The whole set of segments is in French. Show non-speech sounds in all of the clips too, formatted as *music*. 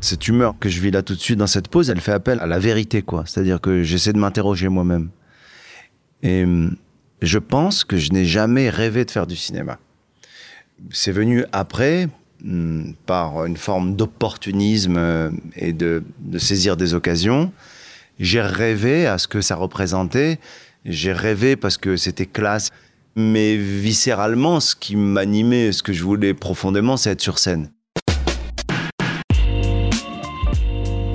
Cette humeur que je vis là tout de suite dans cette pause, elle fait appel à la vérité, quoi. C'est-à-dire que j'essaie de m'interroger moi-même. Et hum, je pense que je n'ai jamais rêvé de faire du cinéma. C'est venu après, hum, par une forme d'opportunisme euh, et de, de saisir des occasions. J'ai rêvé à ce que ça représentait. J'ai rêvé parce que c'était classe. Mais viscéralement, ce qui m'animait, ce que je voulais profondément, c'est être sur scène.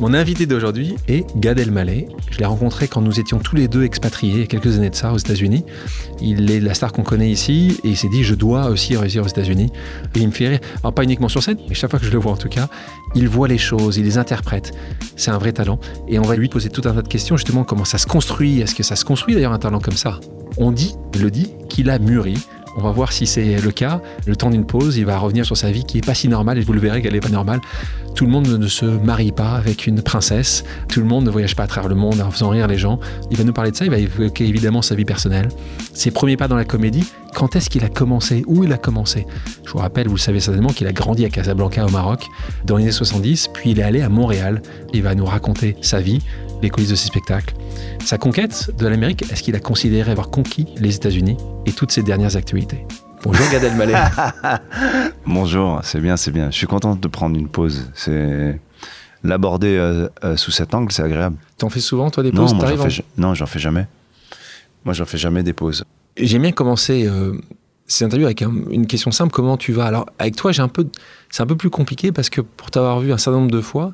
Mon invité d'aujourd'hui est Gad Elmaleh. Je l'ai rencontré quand nous étions tous les deux expatriés quelques années de ça aux États-Unis. Il est la star qu'on connaît ici et il s'est dit je dois aussi réussir aux États-Unis. Il me fait rire. Alors pas uniquement sur scène, mais chaque fois que je le vois en tout cas, il voit les choses, il les interprète. C'est un vrai talent. Et on va lui poser tout un tas de questions justement comment ça se construit? Est-ce que ça se construit d'ailleurs un talent comme ça? On dit, il le dit, qu'il a mûri on va voir si c'est le cas. Le temps d'une pause, il va revenir sur sa vie qui n'est pas si normale et vous le verrez qu'elle n'est pas normale. Tout le monde ne se marie pas avec une princesse. Tout le monde ne voyage pas à travers le monde en faisant rire les gens. Il va nous parler de ça. Il va évoquer évidemment sa vie personnelle, ses premiers pas dans la comédie. Quand est-ce qu'il a commencé? Où il a commencé? Je vous rappelle, vous le savez certainement, qu'il a grandi à Casablanca au Maroc dans les années 70, puis il est allé à Montréal. Il va nous raconter sa vie, les coulisses de ses spectacles. Sa conquête de l'Amérique, est-ce qu'il a considéré avoir conquis les États-Unis et toutes ses dernières actualités? Bonjour Gad Elmaleh. *laughs* Bonjour, c'est bien, c'est bien. Je suis content de prendre une pause. C'est l'aborder euh, euh, sous cet angle, c'est agréable. T'en fais souvent toi des pauses? Non, moi, j'en fais, non, j'en fais jamais. Moi, j'en fais jamais des pauses. J'aime bien commencer euh, ces interviews avec une question simple comment tu vas? Alors avec toi, j'ai un peu, c'est un peu plus compliqué parce que pour t'avoir vu un certain nombre de fois,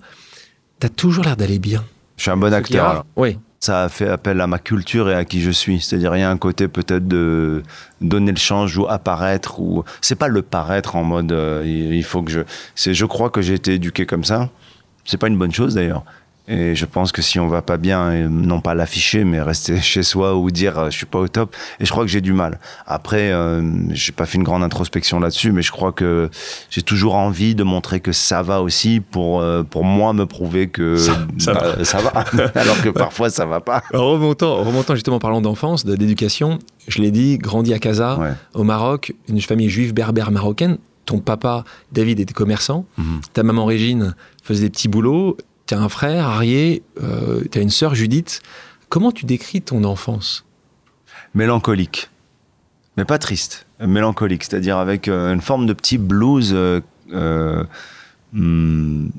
t'as toujours l'air d'aller bien. Je suis un bon acteur. Oui. Ça a fait appel à ma culture et à qui je suis. C'est-à-dire, il y a un côté peut-être de donner le change ou apparaître. ou C'est pas le paraître en mode euh, il faut que je. C'est, je crois que j'ai été éduqué comme ça. C'est pas une bonne chose d'ailleurs. Et je pense que si on va pas bien, non pas l'afficher, mais rester *laughs* chez soi ou dire euh, je suis pas au top. Et je crois que j'ai du mal. Après, euh, j'ai pas fait une grande introspection là-dessus, mais je crois que j'ai toujours envie de montrer que ça va aussi pour euh, pour moi me prouver que ça, ça bah, va. ça va. *laughs* Alors que parfois ça va pas. Remontant, remontant justement parlant d'enfance, d'éducation, je l'ai dit, grandi à Casa, Ouais. au Maroc, une famille juive berbère marocaine. Ton papa David était commerçant, Mhm. ta maman Régine faisait des petits boulots, tu un frère Arié, euh, tu as une sœur Judith. Comment tu décris ton enfance? Mélancolique, mais pas triste, mélancolique, c'est-à-dire avec euh, une forme de petit blues, euh, euh, hmm,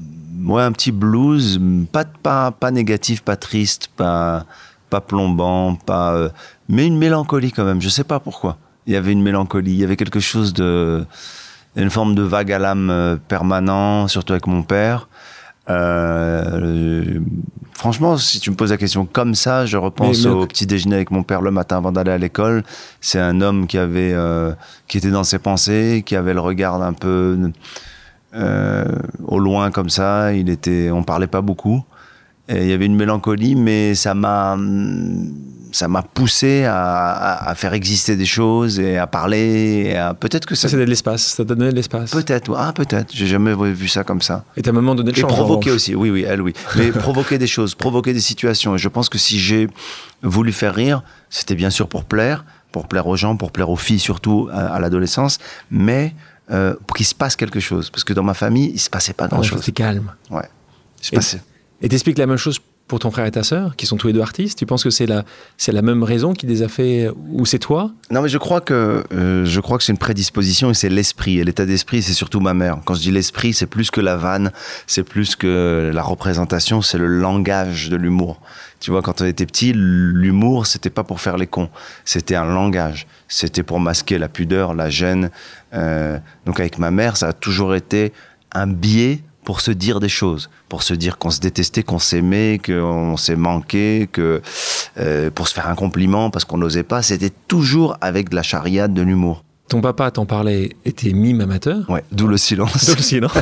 ouais, un petit blues, pas, pas, pas négatif, pas triste, pas, pas plombant, pas, mais une mélancolie quand même. Je sais pas pourquoi. Il y avait une mélancolie, il y avait quelque chose de, une forme de vague à l'âme permanent, surtout avec mon père. Euh, franchement, si tu me poses la question comme ça, je repense Mais- mais- au petit déjeuner avec mon père le matin avant d'aller à l'école. C'est un homme qui avait, euh, qui était dans ses pensées, qui avait le regard un peu euh, au loin comme ça. Il était, on parlait pas beaucoup. Et il y avait une mélancolie, mais ça m'a, ça m'a poussé à, à- à faire exister des choses et à parler. Peut-être que Ça, ça, c'est de l'espace, ça t'a donné de l'espace. peut-être, ah peut-être. J'ai jamais vu ça comme ça. Et ta maman donnait le Et provoquer aussi, oui, oui, elle, oui. Mais *laughs* provoquer des choses, provoquer des situations. Et je pense que si j'ai voulu faire rire, c'était bien sûr pour plaire, pour plaire aux gens, pour plaire aux filles surtout à, à l'adolescence, mais euh, pour qu'il se passe quelque chose. Parce que dans ma famille, il se passait pas Ouais, grand-chose. C'est calme. Ouais. Il se Et- passait. Et t'expliques la même chose pour ton frère et ta sœur, qui sont tous les deux artistes. Tu penses que c'est la, c'est la même raison qui les a fait, ou c'est toi? Non, mais je crois que euh, je crois que c'est une prédisposition et c'est l'esprit. Et l'état d'esprit, c'est surtout ma mère. Quand je dis l'esprit, c'est plus que la vanne, c'est plus que la représentation, c'est le langage de l'humour. Tu vois, quand on était petit, l'humour, c'était pas pour faire les cons, c'était un langage. C'était pour masquer la pudeur, la gêne. Euh, donc avec ma mère, ça a toujours été un biais pour se dire des choses, pour se dire qu'on se détestait, qu'on s'aimait, qu'on s'est manqué, que euh, pour se faire un compliment parce qu'on n'osait pas, c'était toujours avec de la charia, de l'humour. ton papa t'en parlait, était mime amateur. Ouais, d'où le silence. D'où le silence. *laughs*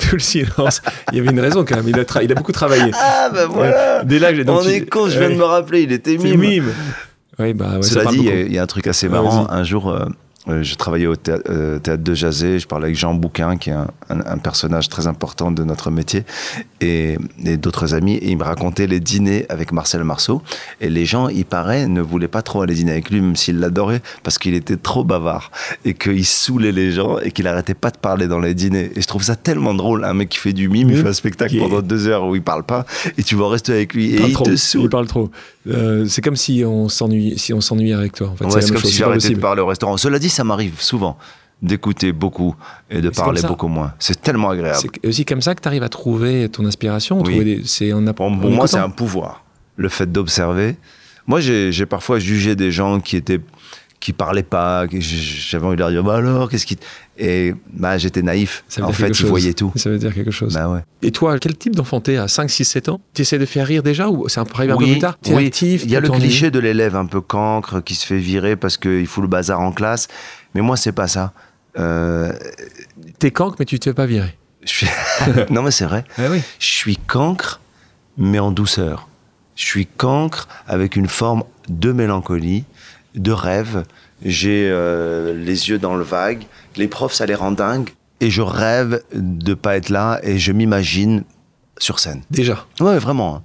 d'où le silence. Il y avait une raison quand même. Il a, tra- il a beaucoup travaillé. Ah, ben voilà Dès là, j'ai- donc On tu- est con, je viens ouais. de me rappeler, il était mime. mime. Oui, bah ouais, ça Cela dit, il y, a- beaucoup. il y a un truc assez Ouais, marrant. un jour, euh, euh, je travaillais au euh, théâtre de Jazé, je parlais avec Jean Bouquin, qui est un, un- un personnage très important de notre métier, et, et d'autres amis, et il me racontait les dîners avec Marcel Marceau. Et les gens, il paraît, ne voulaient pas trop aller dîner avec lui, même s'ils l'adoraient, parce qu'il était trop bavard, et qu'il saoulait les gens, et qu'il arrêtait pas de parler dans les dîners. Et je trouve ça tellement drôle, un mec qui fait du mime, il fait un spectacle pendant deux heures où il parle pas, et tu vas rester avec lui, Il et il trop. te Il saoule. parle trop. Euh, c'est comme si on s'ennuie, si on s'ennuie avec toi. En fait, Ouais, c'est comme chose, si j'arrêtais de parler au restaurant. Cela dit, ça m'arrive souvent d'écouter beaucoup et de parler beaucoup moins. C'est tellement agréable. C'est aussi comme ça que tu arrives à trouver ton inspiration. Oui. des- c'est en, Pour, en pour moi, c'est un pouvoir. Le fait d'observer. Moi, j'ai j'ai parfois jugé des gens qui étaient qui parlaient pas. qui- J'avais envie de leur dire, bah alors, qu'est-ce qui. Et bah, j'étais naïf. Ça veut En dire fait, chose. voyaient tout. Ça veut dire quelque chose. Bah ouais. Et toi, quel type d'enfant t'es à 5, 6, 7 ans? Tu essaies de faire rire déjà ou c'est un peu arrivé un peu plus tard? Oui. actif Il y a le cliché de l'élève un peu cancre qui se fait virer parce qu'il fout le bazar en classe. Mais moi, c'est pas ça. Euh, T'es cancre, mais tu te fais pas virer. je suis... *laughs* non, mais c'est vrai. Ah oui. Je suis cancre, mais en douceur. Je suis cancre avec une forme de mélancolie, de rêve. J'ai euh, les yeux dans le vague. Les profs, ça les rend dingues. Et je rêve de pas être là et je m'imagine sur scène. Déjà, Ouais, vraiment. hein.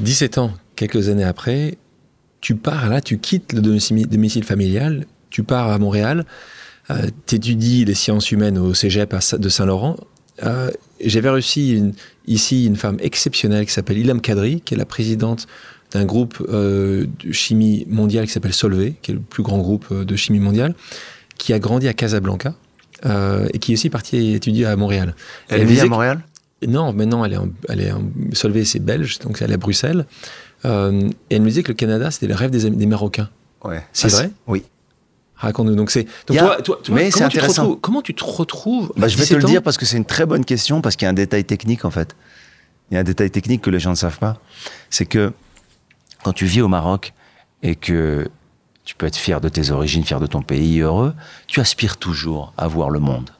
17 ans, quelques années après, tu pars là, tu quittes le domicile, familial, tu pars à Montréal, euh, tu étudies les sciences humaines au cégep de Saint-Laurent. Euh, J'avais reçu une- ici une femme exceptionnelle qui s'appelle Ilham Kadri, qui est la présidente d'un groupe euh, de chimie mondiale qui s'appelle Solvay, qui est le plus grand groupe euh, de chimie mondiale, qui a grandi à Casablanca euh, et qui est aussi partie étudier à Montréal. Elle me vit à que- Montréal? Non, maintenant elle est, en, elle est en, Solvay, c'est belge, donc elle est à Bruxelles. Euh, et elle me disait que le Canada, c'était le rêve des, des Marocains. Ouais. C'est vrai? Oui. Raconte-nous. Donc c'est. Toi, toi, toi, mais c'est comment tu retrouves- comment tu te retrouves Bah, je vais te 17 le dire parce que c'est une très bonne question, parce qu'il y a un détail technique en fait. Il y a un détail technique que les gens ne savent pas. C'est que quand tu vis au Maroc et que tu peux être fier de tes origines, fier de ton pays, heureux, tu aspires toujours à voir le monde.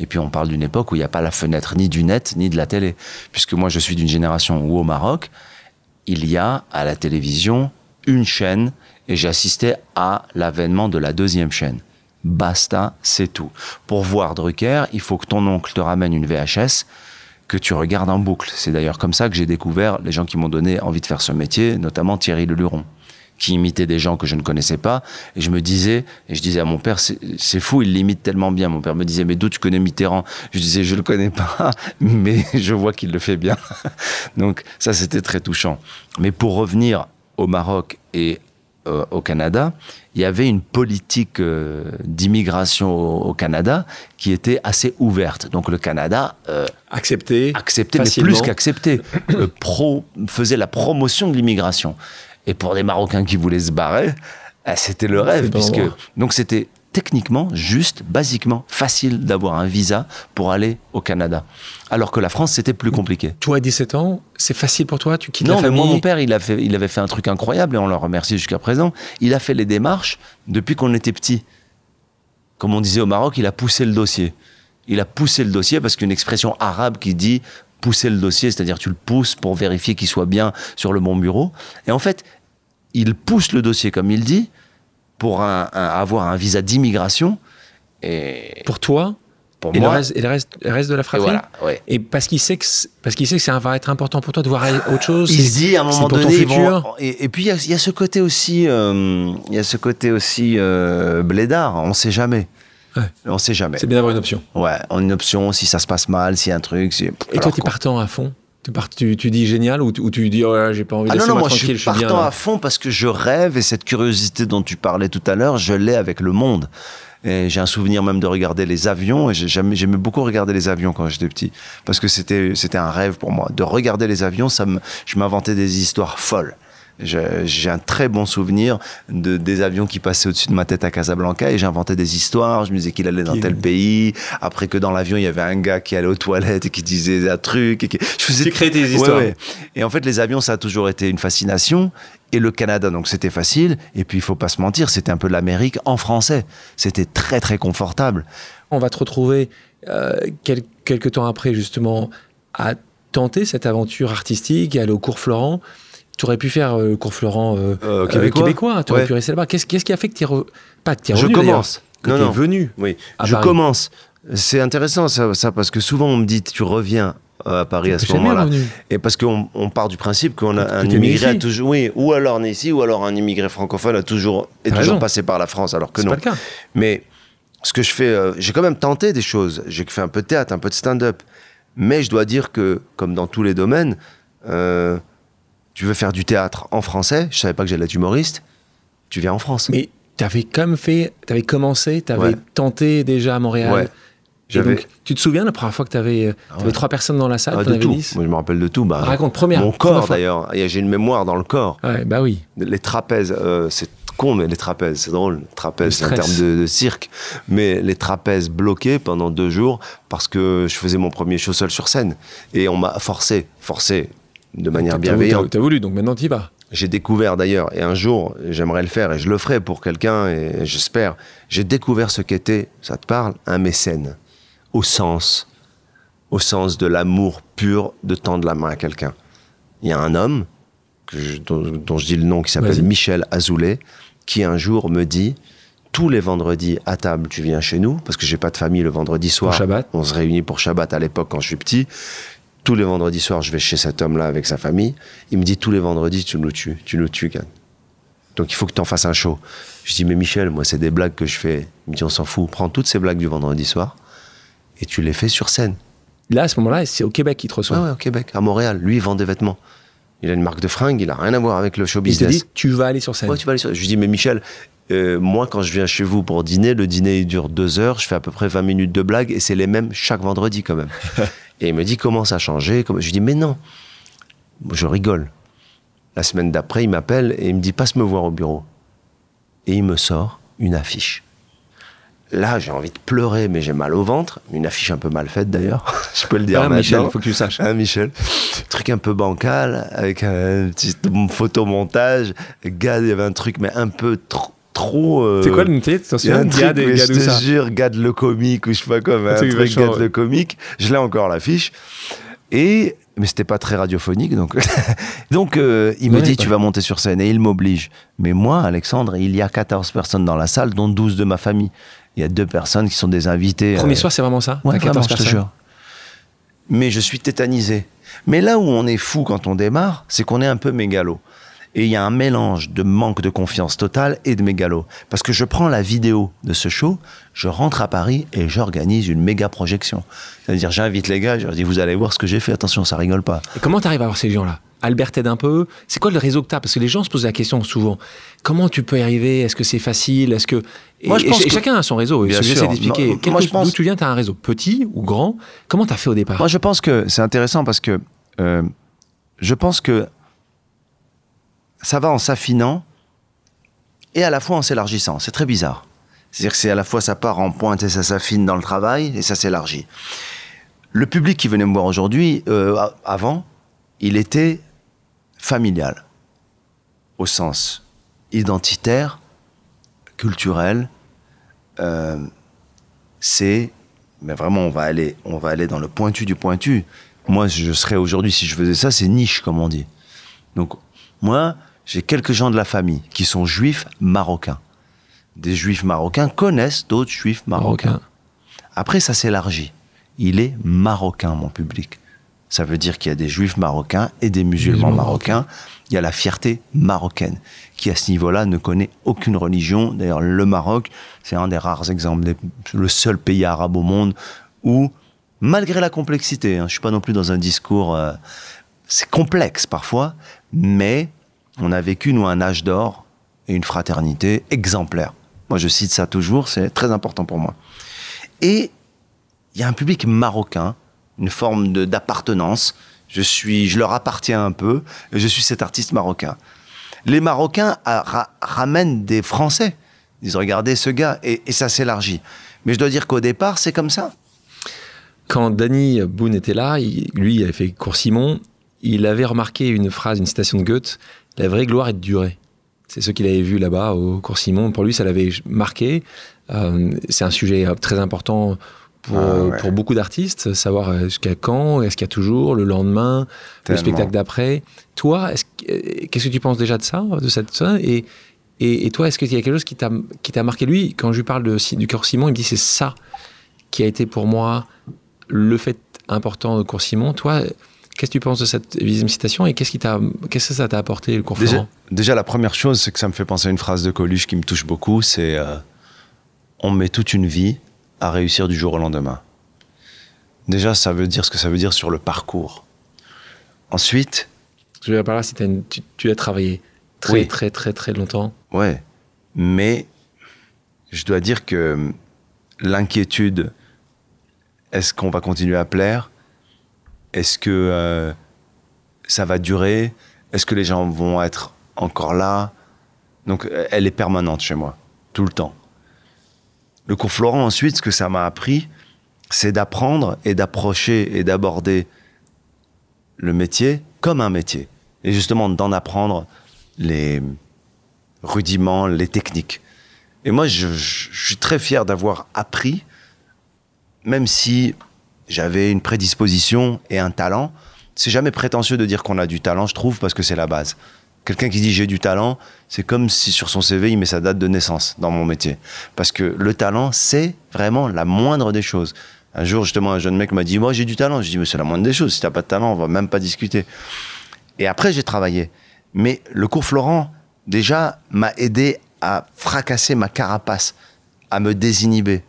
Et puis on parle d'une époque où il n'y a pas la fenêtre ni du net ni de la télé. Puisque moi je suis d'une génération où au Maroc, il y a à la télévision une chaîne et j'ai assisté à l'avènement de la deuxième chaîne. Basta, c'est tout. Pour voir Drucker, il faut que ton oncle te ramène une VHS que tu regardes en boucle. C'est d'ailleurs comme ça que j'ai découvert les gens qui m'ont donné envie de faire ce métier, notamment Thierry Leluron, qui imitait des gens que je ne connaissais pas. Et je me disais, et je disais à mon père, c'est fou, il l'imite tellement bien. Mon père me disait, mais d'où tu connais Mitterrand? Je disais, je le connais pas, *laughs* mais je vois qu'il le fait bien. *laughs* Donc ça, c'était très touchant. Mais pour revenir au Maroc et euh, au Canada, il y avait une politique euh, d'immigration au, au Canada qui était assez ouverte. Donc le Canada euh, Accepté. acceptait, mais Facilement. plus qu'acceptait, euh, pro, faisait la promotion de l'immigration. Et pour des Marocains qui voulaient se barrer, ah, c'était le rêve. Puisque, donc c'était techniquement, juste, basiquement, facile d'avoir un visa pour aller au Canada. Alors que la France, c'était plus compliqué. Toi, à 17 ans, c'est facile pour toi? Tu quittes Non, la mais famille moi, mon père, il, a fait, il avait fait un truc incroyable et on le remercie jusqu'à présent. Il a fait les démarches depuis qu'on était petit. Comme on disait au Maroc, il a poussé le dossier. Il a poussé le dossier parce qu'une expression arabe qui dit pousser le dossier, c'est-à-dire tu le pousses pour vérifier qu'il soit bien sur le bon bureau. Et en fait, il pousse le dossier, comme il dit, pour un- un- avoir un visa d'immigration. Et Pour toi pour et, le moi, reste, et le, reste, le reste de la et fratrie voilà, ouais. Et parce qu'il sait que parce qu'il sait que ça va être important pour toi de voir autre chose. Il se dit à un moment donné, vont- et, et puis il y a, il y a ce côté aussi, euh, y a ce côté aussi euh, blédard. On sait jamais. Ouais. On sait jamais. C'est bien d'avoir une option. Ouais, on a une option si ça se passe mal, s'il y a un truc. si- Et Alors toi, tu es qu'on- partant à fond tu, dis génial ou, tu- ou tu dis oh, j'ai pas envie de Ah non, non, moi je suis je suis bien. partant là. à fond parce que je rêve et cette curiosité dont tu parlais tout à l'heure, je l'ai avec le monde. Et j'ai un souvenir même de regarder les avions. Et j'aimais beaucoup regarder les avions quand j'étais petit. Parce que c'était, c'était un rêve pour moi. De regarder les avions, ça me, je m'inventais des histoires folles. J'ai un très bon souvenir de, des avions qui passaient au-dessus de ma tête à Casablanca et j'inventais des histoires. Je me disais qu'il allait dans tel pays. Après que dans l'avion, il y avait un gars qui allait aux toilettes et qui disait un truc. Et qui... Je faisais Tu crées Ouais, histoires. ouais. Et en fait, les avions, ça a toujours été une fascination. Et le Canada, donc c'était facile. Et puis, il faut pas se mentir, c'était un peu l'Amérique en français. C'était très, très confortable. On va te retrouver euh, quel- quelques temps après, justement, à tenter cette aventure artistique et aller au cours Florent. Tu aurais pu faire euh, le cours Florent euh, Euh, québécois. Tu aurais Ouais. pu rester là-bas. Qu'est-ce qu'est-ce qui a fait que tu es. re- Pas que es Je revenu, d'ailleurs, commence. Que Non, es non. venu. Oui, je Paris. commence. C'est intéressant ça, ça, parce que souvent on me dit tu reviens à Paris à ce moment-là. Et parce qu'on on part du principe qu'on a un immigré a toujours, oui, ou alors né ici, ou alors un immigré francophone a toujours est toujours raison. passé par la France, alors que non. pas le cas. Mais ce que je fais, euh, j'ai quand même tenté des choses. J'ai fait un peu de théâtre, un peu de stand-up. Mais je dois dire que, comme dans tous les domaines, euh, tu veux faire du théâtre en français. Je savais pas que j'allais être humoriste. Tu viens en France. Mais tu avais quand même fait. Tu avais commencé, tu avais Ouais. tenté déjà à Montréal. Ouais. Et J'avais donc, tu te souviens la première fois que tu avais, Ah ouais. trois personnes dans la salle, Ah, de avais tout. 10 Moi, je me rappelle de tout. Bah, Raconte, première. mon corps d'ailleurs. J'ai une mémoire dans le corps. Ouais, bah oui. Les trapèzes, euh, c'est con, mais les trapèzes, c'est drôle. Trapèzes, c'est un terme de, de cirque. Mais les trapèzes bloqués pendant deux jours parce que je faisais mon premier show seul sur scène. Et on m'a forcé, forcé de manière T'as- bienveillante. T'as t'as voulu, donc maintenant tu y vas. J'ai découvert d'ailleurs, et un jour, j'aimerais le faire, et je le ferai pour quelqu'un, et j'espère, j'ai découvert ce qu'était, ça te parle, un mécène. Au sens, au sens de l'amour pur de tendre la main à quelqu'un. Il y a un homme, que je- dont, dont je dis le nom, qui s'appelle. Michel Azoulay, qui un jour me dit, tous les vendredis à table, tu viens chez nous, parce que j'ai pas de famille le vendredi soir. Shabbat. On se réunit pour Shabbat à l'époque quand je suis petit. Tous les vendredis soirs, je vais chez cet homme-là avec sa famille. Il me dit tous les vendredis, tu nous tues, tu nous tues, Yann. Donc il faut que tu en fasses un show. Je dis, mais Michel, moi, c'est des blagues que je fais. Il me dit, on s'en fout, prends toutes ces blagues du vendredi soir et tu les fais sur scène. Là, à ce moment-là, c'est au Québec qu'il te reçoit. Ouais, ouais, au Québec, à Montréal. Lui, il vend des vêtements. Il a une marque de fringues, il a rien à voir avec le show Il te business. dit, tu vas aller sur scène. Ouais, tu vas aller sur- Je lui dis, mais Michel, euh, moi, quand je viens chez vous pour dîner, le dîner il dure deux heures, je fais à peu près 20 minutes de blagues et c'est les mêmes chaque vendredi quand même. *laughs* et il me dit, comment ça a changé? Je lui dis, mais non. Je rigole. La semaine d'après, il m'appelle et il me dit, passe me voir au bureau. Et il me sort une affiche. Là, j'ai envie de pleurer, mais j'ai mal au ventre. Une affiche un peu mal faite d'ailleurs, *laughs* je peux le dire Ah, Michel, faut que tu saches. Hein, Michel Truc un peu bancal, avec un petit photomontage. Gars, il y avait un truc, mais un peu trop. Trop euh, C'est quoi le métier il y a un truc, Gad et mais Gad je te jure, Gad le comique, ou je sais pas mais Un truc Gad ouais. le comique. Je l'ai encore l'affiche. Et, mais c'était pas très radiophonique, donc, *laughs* donc euh, il me Ouais, dit, tu vas monter sur scène, et il m'oblige. Mais moi, Alexandre, il y a 14 personnes dans la salle, dont 12 de ma famille. Il y a deux personnes qui sont des invités. Premier euh, soir, c'est vraiment ça? Ouais, T'as 14 vraiment, je te personnes jure. Mais je suis tétanisé. Mais là où on est fou quand on démarre, c'est qu'on est un peu mégalo. Et il y a un mélange de manque de confiance totale et de mégalo. Parce que je prends la vidéo de ce show, je rentre à Paris et j'organise une méga projection. C'est-à-dire, j'invite les gars, je leur dis, vous allez voir ce que j'ai fait, attention, ça rigole pas. Et comment tu arrives à avoir ces gens-là? Albert t'aide un peu C'est quoi le réseau que tu Parce que les gens se posent la question souvent. Comment tu peux y arriver? Est-ce que c'est facile? Est-ce que et, Moi, je pense et que- chacun a son réseau. Bien sûr. d'expliquer. Moi, je pense- D'où tu viens, tu as un réseau petit ou grand Comment tu as fait au départ? Moi, je pense que c'est intéressant parce que euh, je pense que ça va en s'affinant et à la fois en s'élargissant. C'est très bizarre. C'est-à-dire que c'est à la fois ça part en pointe et ça s'affine dans le travail et ça s'élargit. Le public qui venait me voir aujourd'hui, euh, avant, il était familial, au sens identitaire, culturel. euh, c'est, mais vraiment, on va aller, on va aller dans le pointu du pointu. Moi, je serais aujourd'hui, si je faisais ça, c'est niche, comme on dit. Donc, moi, j'ai quelques gens de la famille qui sont juifs marocains. Des juifs marocains connaissent d'autres juifs marocains. Marocain. Après, ça s'élargit. Il est marocain, mon public. Ça veut dire qu'il y a des juifs marocains et des musulmans Musulmans marocains. Il y a la fierté marocaine, qui à ce niveau-là ne connaît aucune religion. D'ailleurs, le Maroc, c'est un des rares exemples, le seul pays arabe au monde où, malgré la complexité, hein, je suis pas non plus dans un discours, euh, c'est complexe parfois, mais on a vécu, nous, un âge d'or et une fraternité exemplaire. Moi, je cite ça toujours, c'est très important pour moi. Et il y a un public marocain, une forme d'appartenance. Je suis, je leur appartiens un peu. et Je suis cet artiste marocain. Les Marocains ramènent des Français. Ils disent regardez ce gars et, ça s'élargit. Mais je dois dire qu'au départ, c'est comme ça. Quand Danny Boone était là, lui, il avait fait Cours Simon, il avait remarqué une phrase, une citation de Goethe La vraie gloire est de durer. C'est ce qu'il avait vu là-bas au Cours Simon. Pour lui, ça l'avait marqué. Euh, c'est un sujet très important pour, ah pour beaucoup d'artistes, savoir euh, jusqu'à quand, est-ce qu'il y a toujours, le lendemain, le spectacle d'après. Toi, euh, qu'est-ce que tu penses déjà de ça, de cette ça et, et, toi, est-ce qu'il y a quelque chose qui t'a marqué? Lui Quand je lui parle de, du Cours Simon, il me dit c'est ça qui a été pour moi le fait important de Cours Simon. Toi, qu'est-ce que tu penses de cette citation et qu'est-ce qui t'a, qu'est-ce que ça t'a apporté le cours déjà, déjà, la première chose, c'est que ça me fait penser à une phrase de Coluche qui me touche beaucoup. C'est on met toute une vie à réussir du jour au lendemain. Déjà, ça veut dire ce que ça veut dire sur le parcours. Ensuite. Je vais par là, si tu, tu, as travaillé très, très, très, très longtemps. Ouais. Mais je dois dire que l'inquiétude, est-ce qu'on va continuer à plaire? Est-ce que euh, ça va durer? Est-ce que les gens vont être encore là? Donc, elle est permanente chez moi, tout le temps. Le cours Florent, ensuite, ce que ça m'a appris, c'est d'apprendre et d'approcher et d'aborder le métier comme un métier. Et justement, d'en apprendre les rudiments, les techniques. Et moi, je, suis très fier d'avoir appris, même si j'avais une prédisposition et un talent. C'est jamais prétentieux de dire qu'on a du talent, je trouve, parce que c'est la base. Quelqu'un qui dit j'ai du talent, c'est comme si sur son CV il met sa date de naissance dans mon métier. Parce que le talent, c'est vraiment la moindre des choses. Un jour, justement, un jeune mec m'a dit Moi, j'ai du talent. Je dis Mais c'est la moindre des choses. Si t'as pas de talent, on va même pas discuter. Et après, j'ai travaillé. Mais le cours Florent, déjà, m'a aidé à fracasser ma carapace, à me désinhiber.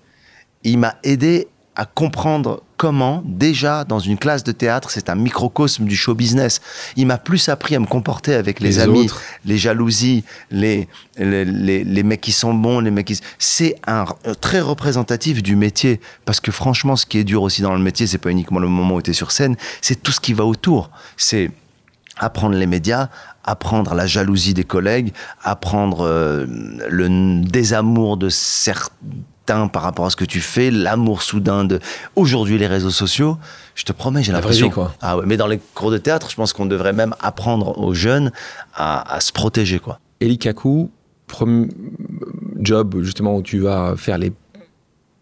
Il m'a aidé à comprendre comment, déjà, dans une classe de théâtre, c'est un microcosme du show business. Il m'a plus appris à me comporter avec les, amis, les jalousies, les, les, les, mecs qui sont bons, les mecs qui... C'est un très représentatif du métier. Parce que franchement, ce qui est dur aussi dans le métier, c'est pas uniquement le moment où tu es sur scène, c'est tout ce qui va autour. C'est apprendre les médias, apprendre la jalousie des collègues, apprendre euh, le désamour de certains par rapport à ce que tu fais, l'amour soudain de aujourd'hui les réseaux sociaux. Je te promets, j'ai l'impression. quoi. Ah ouais, mais dans les cours de théâtre, je pense qu'on devrait même apprendre aux jeunes à, se protéger, quoi. Eli Kaku, premier job justement où tu vas faire les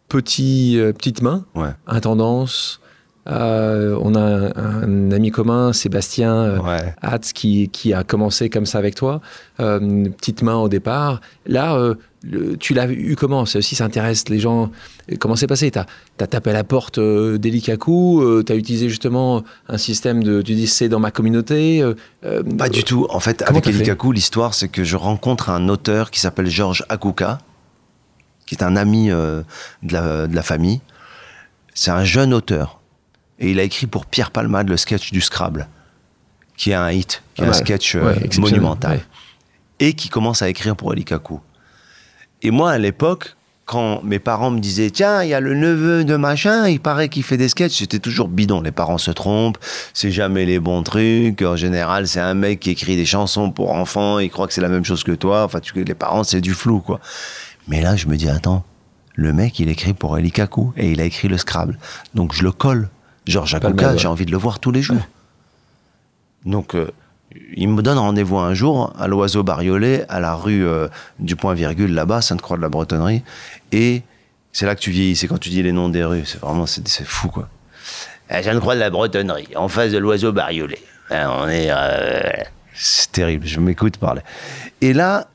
petits euh, petites mains, ouais. intendance. Euh, on a un, ami commun, Sébastien euh, Hatz, qui, qui, a commencé comme ça avec toi. Euh, petite main au départ. Là, tu l'as eu comment? Ça aussi, ça intéresse les gens. Comment c'est passé? Tu as, tapé à la porte d'Elikaku euh, Tu as utilisé justement un système de. Tu dis c'est dans ma communauté Pas du tout. En fait, avec Elikaku, l'histoire, c'est que je rencontre un auteur qui s'appelle Georges Akuka, qui est un ami de la, de, la, famille. C'est un jeune auteur. Et il a écrit pour Pierre Palmade le sketch du Scrabble, qui est un hit, qui est un sketch monumental. Et qui commence à écrire pour Elikaku. Et moi, à l'époque, quand mes parents me disaient tiens il y a le neveu de machin il paraît qu'il fait des sketchs j'étais toujours bidon. Les parents se trompent c'est jamais les bons trucs. En général c'est un mec qui écrit des chansons pour enfants il croit que c'est la même chose que toi. Enfin tu, les parents c'est du flou quoi. Mais là je me dis attends le mec il écrit pour Eli Kaku et il a écrit le Scrabble. Donc je le colle Georges Akuka j'ai envie de le voir tous les jours donc euh, il me donne rendez-vous un jour à l'Oiseau Bariolé, à la rue euh, du Point Virgule, là-bas, Sainte-Croix de la Bretonnerie. Et c'est là que tu vieillis, c'est quand tu dis les noms des rues. C'est vraiment, c'est, fou, quoi. À Sainte-Croix de la Bretonnerie, en face de l'Oiseau Bariolé. Hein, on est. Euh, c'est terrible, je m'écoute parler. Et là,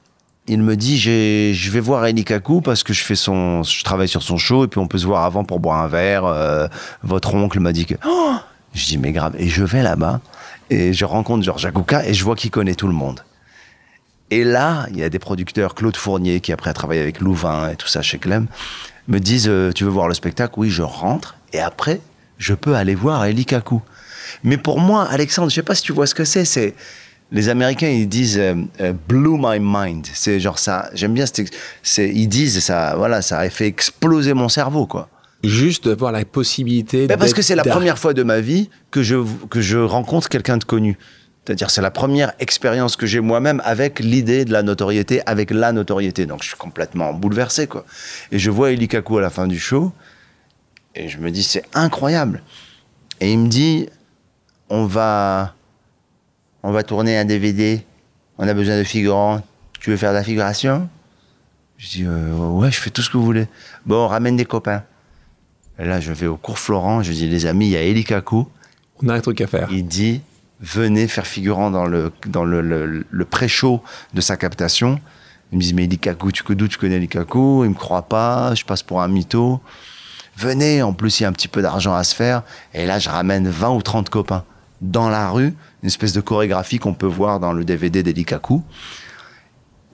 il me dit je vais voir Eli Kaku parce que je fais son je travaille sur son show et puis on peut se voir avant pour boire un verre euh, votre oncle m'a dit que oh je dis mais grave et je vais là-bas et je rencontre Georges Akouka et je vois qu'il connaît tout le monde. Et là, il y a des producteurs, Claude Fournier, qui après a travaillé avec Louvain et tout ça chez Clem, me disent euh, Tu veux voir le spectacle? Oui, je rentre. Et après, je peux aller voir Eli Kaku. Mais pour moi, Alexandre, je sais pas si tu vois ce que c'est. C'est les Américains, ils disent euh, euh, blew my mind. C'est genre ça. J'aime bien. C'est ils disent ça. Voilà, ça a fait exploser mon cerveau, quoi juste d'avoir la possibilité. parce que c'est la première fois de ma vie que je, que je rencontre quelqu'un de connu. C'est-à-dire, c'est la première expérience que j'ai moi-même avec l'idée de la notoriété, avec la notoriété. Donc, je suis complètement bouleversé, quoi. Et je vois Eli Kaku à la fin du show, et je me dis, c'est incroyable. Et il me dit, on va, on va tourner un DVD, on a besoin de figurants, tu veux faire de la figuration? Je dis, euh, ouais, je fais tout ce que vous voulez. Bon, on ramène des copains. Et là, je vais au cours Florent, je dis, les amis, il y a Eli Kaku. On a un truc à faire. Il dit, venez faire figurant dans le, dans le, le, le pré-show de sa captation. Ils me disent, mais Eli Kaku, tu d'où tu connais Eli Kaku? Il me croit pas, je passe pour un mytho. Venez, en plus, il y a un petit peu d'argent à se faire. Et là, je ramène 20 ou 30 copains dans la rue, une espèce de chorégraphie qu'on peut voir dans le DVD d'Eli Kaku.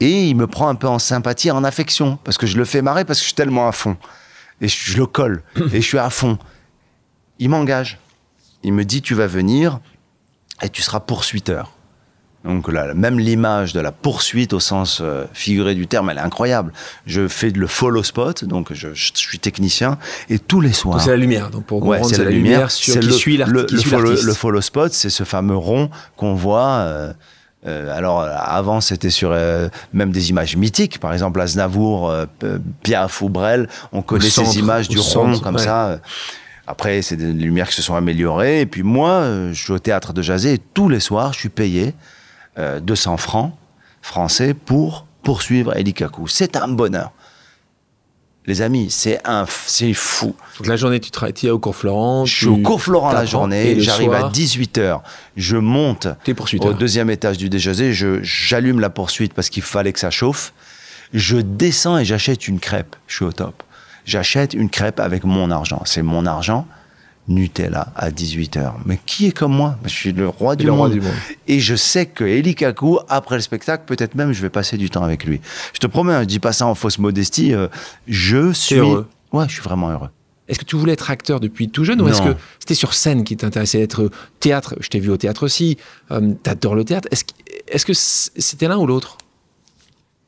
Et il me prend un peu en sympathie, en affection, parce que je le fais marrer, parce que je suis tellement à fond. Et je, je le colle, *coughs* et je suis à fond. Il m'engage. Il me dit, tu vas venir, et tu seras poursuiteur. Donc là, même l'image de la poursuite au sens euh, figuré du terme, elle est incroyable. Je fais le follow spot, donc je, je suis technicien, et tous les soirs. C'est la lumière. Donc pour Ouais, c'est la la lumière. sur qui le, suit l'art- le, qui le l'artiste. le follow spot, c'est ce fameux rond qu'on voit. euh, euh, alors avant, c'était sur euh, même des images mythiques, par exemple Aznavour, euh, Piaf ou Brel. On connaît centre, ces images du rond comme ouais. ça. Après, c'est des lumières qui se sont améliorées. Et puis moi, je suis au théâtre de Jazé et tous les soirs, je suis payé euh, 200 francs français pour poursuivre Eli Kaku. C'est un bonheur. Les amis, c'est un, c'est fou. Donc la journée, tu travailles au cours Florent. Je suis au cours Florent la journée, j'arrive à soir, 18h, je monte au deuxième étage du déjeuner, je j'allume la poursuite parce qu'il fallait que ça chauffe. Je descends et j'achète une crêpe. Je suis au top. J'achète une crêpe avec mon argent. C'est mon argent. Nutella à 18h. Mais qui est comme moi? Je suis le roi du le monde. roi du monde. Et je sais que Eli Kaku, après le spectacle, peut-être même je vais passer du temps avec lui. Je te promets, hein, je dis pas ça en fausse modestie. euh, je suis heureux? Ouais, je suis vraiment heureux. Est-ce que tu voulais être acteur depuis tout jeune ou est-ce que c'était sur scène qui t'intéressait être théâtre? Je t'ai vu au théâtre aussi. Euh, T'adores le théâtre. Est-ce que- c'était l'un ou l'autre?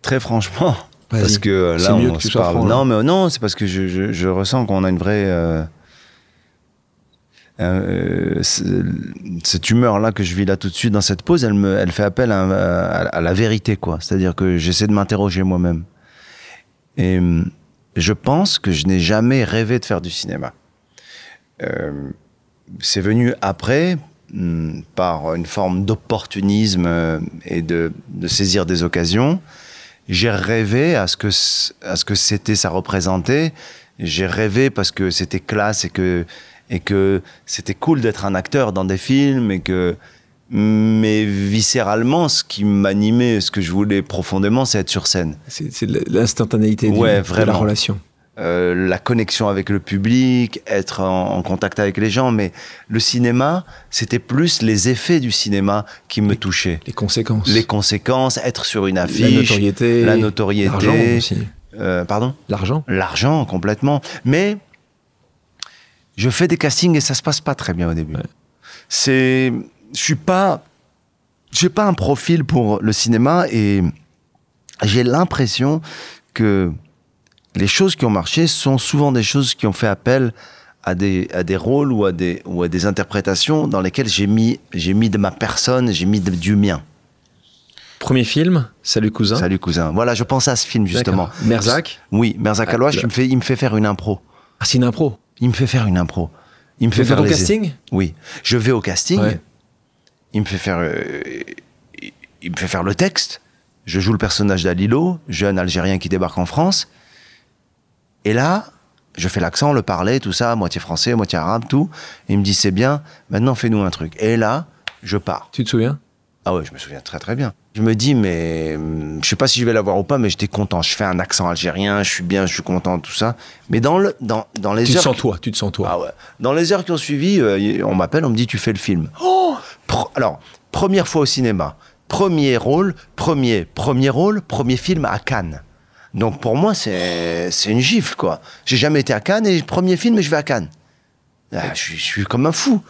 Très franchement, parce que euh, là, on que se parle. franc, là. non, mais non, c'est parce que je, je- je ressens qu'on a une vraie. euh, euh, cette humeur là que je vis là tout de suite dans cette pause, elle me, elle fait appel à, la vérité quoi. C'est-à-dire que j'essaie de m'interroger moi-même. Et je pense que je n'ai jamais rêvé de faire du cinéma. Euh, c'est venu après, hum, par une forme d'opportunisme euh, et de, de saisir des occasions. J'ai rêvé à ce que à ce que c'était, ça représentait. J'ai rêvé parce que c'était classe et que et que c'était cool d'être un acteur dans des films et que mais viscéralement, ce qui m'animait, ce que je voulais profondément, c'est être sur scène. C'est l'instantanéité Ouais, de la relation. Euh, la connexion avec le public, être en, en contact avec les gens, mais le cinéma, c'était plus les effets du cinéma qui me touchaient. Les conséquences. Les conséquences, être sur une la affiche, notoriété. la notoriété. L'argent aussi. euh, pardon, L'argent. l'argent complètement. Mais je fais des castings et ça se passe pas très bien au début. Ouais. C'est, je suis pas, j'ai pas un profil pour le cinéma et j'ai l'impression que les choses qui ont marché sont souvent des choses qui ont fait appel à des, à des rôles ou à des, ou à des interprétations dans lesquelles j'ai mis, j'ai mis de ma personne, j'ai mis de- du mien. Premier film, Salut cousin. Salut cousin. Voilà, je pense à ce film justement. Merzac. Oui, Merzak Ah, Alouache, le- il me fait, il me fait faire une impro. Ah, c'est une impro. Il me fait faire une impro. Il me fait faire au les- casting? Oui, je vais au casting. Ouais. Il me fait faire, euh, il me fait faire le texte. Je joue le personnage d'Alilo, jeune Algérien qui débarque en France. Et là, je fais l'accent, le parler, tout ça, moitié français, moitié arabe, tout. Et il me dit c'est bien. Maintenant, fais-nous un truc. Et là, je pars. Tu te souviens? Ah ouais, je me souviens très très bien. Je me dis, mais hum, je sais pas si je vais l'avoir ou pas, mais j'étais content. Je fais un accent algérien, je suis bien, je suis content, tout ça. Mais dans, le, dans, dans les Tu te heures. sens toi, tu te sens toi. Ah ouais. Dans les heures qui ont suivi, euh, on m'appelle, on me dit, tu fais le film. Oh Pro- Alors, première fois au cinéma, premier rôle, premier, premier rôle, premier film à Cannes. Donc pour moi, c'est c'est une gifle, quoi. J'ai jamais été à Cannes et premier film et je vais à Cannes. Ah, je, suis- je suis comme un fou.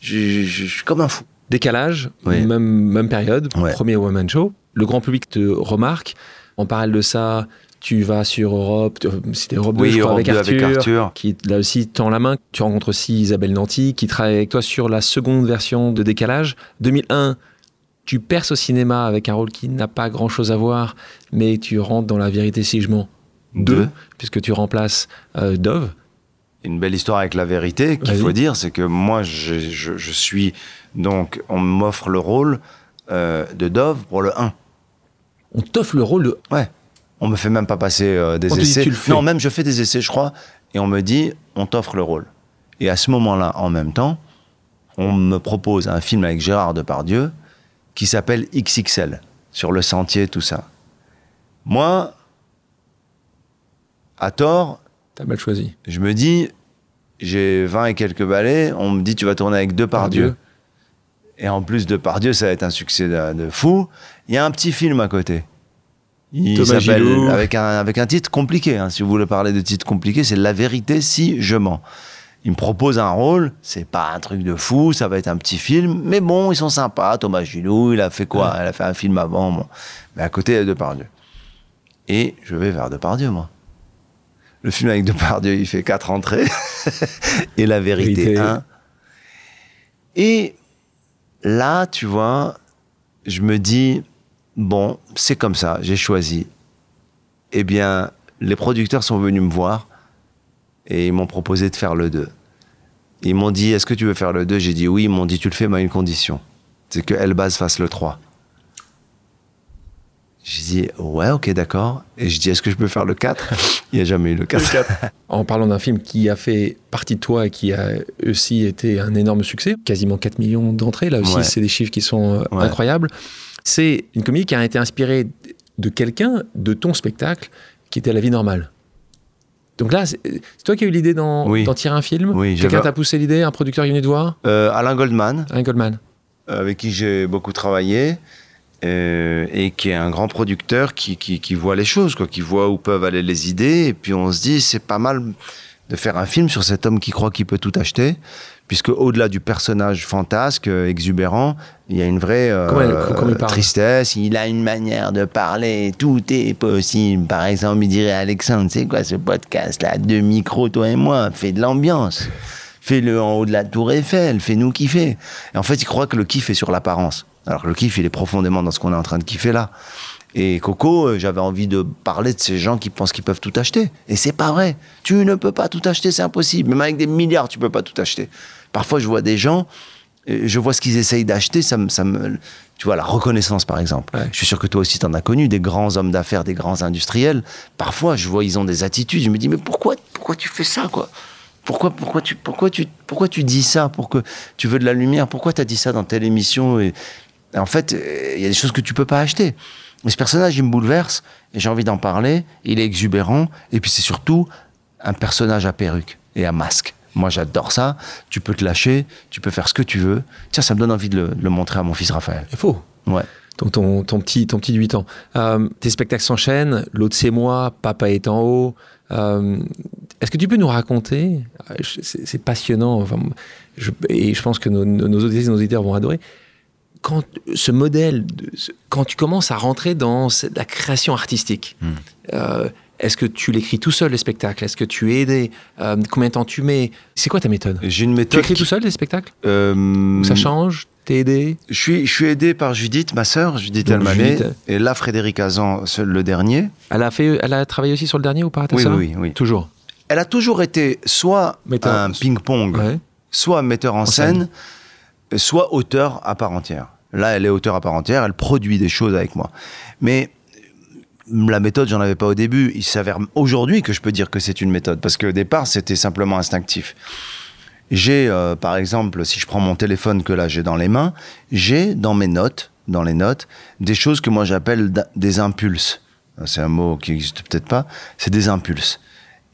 Je, je- je suis comme un fou. Décalage, Oui. même, même période, Ouais. premier One Man Show. Le grand public te remarque. En parallèle de ça, tu vas sur Europe, c'était Europe 2, Oui, je crois, Europe avec, 2 Arthur, avec Arthur. qui là aussi tend la main. Tu rencontres aussi Isabelle Nanty, qui travaille avec toi sur la seconde version de Décalage. 2001, tu perces au cinéma avec un rôle qui n'a pas grand-chose à voir, mais tu rentres dans la vérité si je mens. Deux, puisque tu remplaces euh, Dove. Une belle histoire avec la vérité qu'il faut dire, c'est que moi, je, je- je suis. Donc, on m'offre le rôle euh, de Dove pour le 1. On t'offre le rôle de. Ouais. On me fait même pas passer euh, des On te dit, essais. tu le fais. Non, même je fais des essais, je crois, et on me dit, on t'offre le rôle. Et à ce moment-là, en même temps, on me propose un film avec Gérard Depardieu qui s'appelle XXL, sur le sentier, tout ça. Moi, à tort, T'as mal choisi. je me dis, j'ai 20 et quelques balais, on me dit, tu vas tourner avec Depardieu. Pardieu. Et en plus, Depardieu, ça va être un succès de, de fou. Il y a un petit film à côté. Il s'appelle, avec un, avec un titre compliqué, hein. si vous voulez parler de titre compliqué, c'est La vérité si je mens. Il me propose un rôle, c'est pas un truc de fou, ça va être un petit film, mais bon, ils sont sympas. Thomas Gilou, il a fait quoi? Il a fait un film avant, bon. mais à côté, il y a Depardieu. Et je vais vers Depardieu, moi. Le film avec Depardieu, il fait quatre entrées. *laughs* Et la vérité, Vérité. un. Et là, tu vois, je me dis, bon, c'est comme ça, j'ai choisi. Eh bien, les producteurs sont venus me voir et ils m'ont proposé de faire le 2. Ils m'ont dit, est-ce que tu veux faire le 2 J'ai dit oui, ils m'ont dit, tu le fais, mais à une condition. C'est que Elbaz fasse le 3. J'ai dit, ouais, ok, d'accord. Et je dis, est-ce que je peux faire le 4 Il n'y a jamais eu le 4. *laughs* En parlant d'un film qui a fait partie de toi et qui a aussi été un énorme succès, quasiment 4 millions d'entrées, là aussi, Ouais. c'est des chiffres qui sont euh, Ouais. incroyables. C'est une comédie qui a été inspirée de quelqu'un, de ton spectacle, qui était La vie normale. Donc là, c'est toi qui as eu l'idée d'en Oui. tirer un film? Oui, Quelqu'un t'a poussé l'idée, un producteur est venu te voir? Euh, Alain Goldman, Alain Goldman. avec qui j'ai beaucoup travaillé, euh, et qui est un grand producteur qui, qui, qui voit les choses, quoi, qui voit où peuvent aller les idées. Et puis on se dit, c'est pas mal de faire un film sur cet homme qui croit qu'il peut tout acheter, puisque au-delà du personnage fantasque, euh, exubérant, il y a une vraie euh, Comment elle- comment il parle tristesse. Il a une manière de parler, tout est possible. Par exemple, il dirait Alexandre, c'est quoi ce podcast-là Deux micros, toi et moi, fais de l'ambiance. Fais-le en haut de la tour Eiffel, fais-nous kiffer. Et en fait, il croit que le kiff est sur l'apparence. Alors que le kiff, il est profondément dans ce qu'on est en train de kiffer là. Et Coco, euh, j'avais envie de parler de ces gens qui pensent qu'ils peuvent tout acheter. Et c'est pas vrai. Tu ne peux pas tout acheter, c'est impossible. Même avec des milliards, tu peux pas tout acheter. Parfois, je vois des gens, euh, je vois ce qu'ils essayent d'acheter, ça me, ça me, tu vois, la reconnaissance, par exemple. Ouais. Je suis sûr que toi aussi, tu en as connu, des grands hommes d'affaires, des grands industriels. Parfois, je vois, ils ont des attitudes. Je me dis, mais pourquoi, pourquoi tu fais ça, quoi? Pourquoi, pourquoi, tu, pourquoi, tu, pourquoi tu dis ça Pourquoi tu veux de la lumière? Pourquoi tu as dit ça dans telle émission et en fait, euh, il y a des choses que tu peux pas acheter. Mais ce personnage, il me bouleverse et j'ai envie d'en parler. Il est exubérant et puis c'est surtout un personnage à perruque et à masque. Moi, j'adore ça. Tu peux te lâcher, tu peux faire ce que tu veux. Tiens, ça me donne envie de le, de le montrer à mon fils Raphaël. Il faut. Ouais. ton, ton, ton petit, ton petit de 8 ans. Euh, tes spectacles s'enchaînent, l'autre c'est moi, papa est en haut. Euh, Est-ce que tu peux nous raconter C'est passionnant, enfin, je, et je pense que nos, nos, nos auditeurs vont adorer. Quand ce modèle, de- quand tu commences à rentrer dans la création artistique, Hmm. euh, est-ce que tu l'écris tout seul les spectacles? Est-ce que tu es aidé? Euh, Combien de temps tu mets? C'est quoi ta méthode? J'ai une Tu méthode. écris qui- tout seul les spectacles? Euh, ça change? T'es aidé? Je suis, je suis aidé par Judith, ma sœur, Judith Donc, Almanet, Judith. et là Frédéric Azan, le dernier. elle a, fait, elle a travaillé aussi sur le dernier ou pas ta Oui, sœur? oui, oui. Toujours. Elle a toujours été soit Metteur- un ping-pong, Ouais. soit metteur en, En scène, soit auteur à part entière. Là, elle est auteur à part entière, elle produit des choses avec moi. Mais euh, la méthode, j'en avais pas au début. Il s'avère aujourd'hui que je peux dire que c'est une méthode, parce qu'au départ, c'était simplement instinctif. J'ai, euh, par exemple, si je prends mon téléphone que là j'ai dans les mains, j'ai dans mes notes, dans les notes, des choses que moi j'appelle des impulses. C'est un mot qui n'existe peut-être pas. C'est des impulses.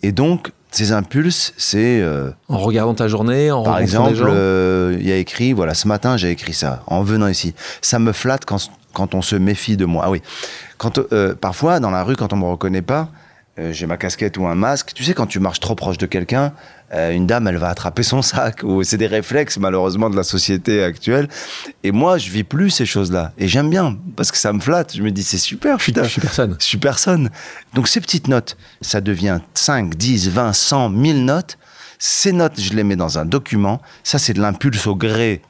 Et donc, ces impulses, c'est euh, En regardant ta journée, en par exemple, euh, il y a écrit, voilà, ce matin j'ai écrit ça, en venant ici. Ça me flatte quand, quand on se méfie de moi. Ah oui, quand, euh, parfois dans la rue, quand on me reconnaît pas, j'ai ma casquette ou un masque. Tu sais, quand tu marches trop proche de quelqu'un, euh, une dame, elle va attraper son sac. Ou c'est des réflexes, malheureusement, de la société actuelle. Et moi, je vis plus ces choses-là. Et j'aime bien, parce que ça me flatte. Je me dis, c'est super, putain. Je suis personne. Je suis personne. Donc ces petites notes, ça devient 5, 10, 20, 100, 1000 notes. Ces notes, je les mets dans un document. Ça, c'est de l'impulse au gré,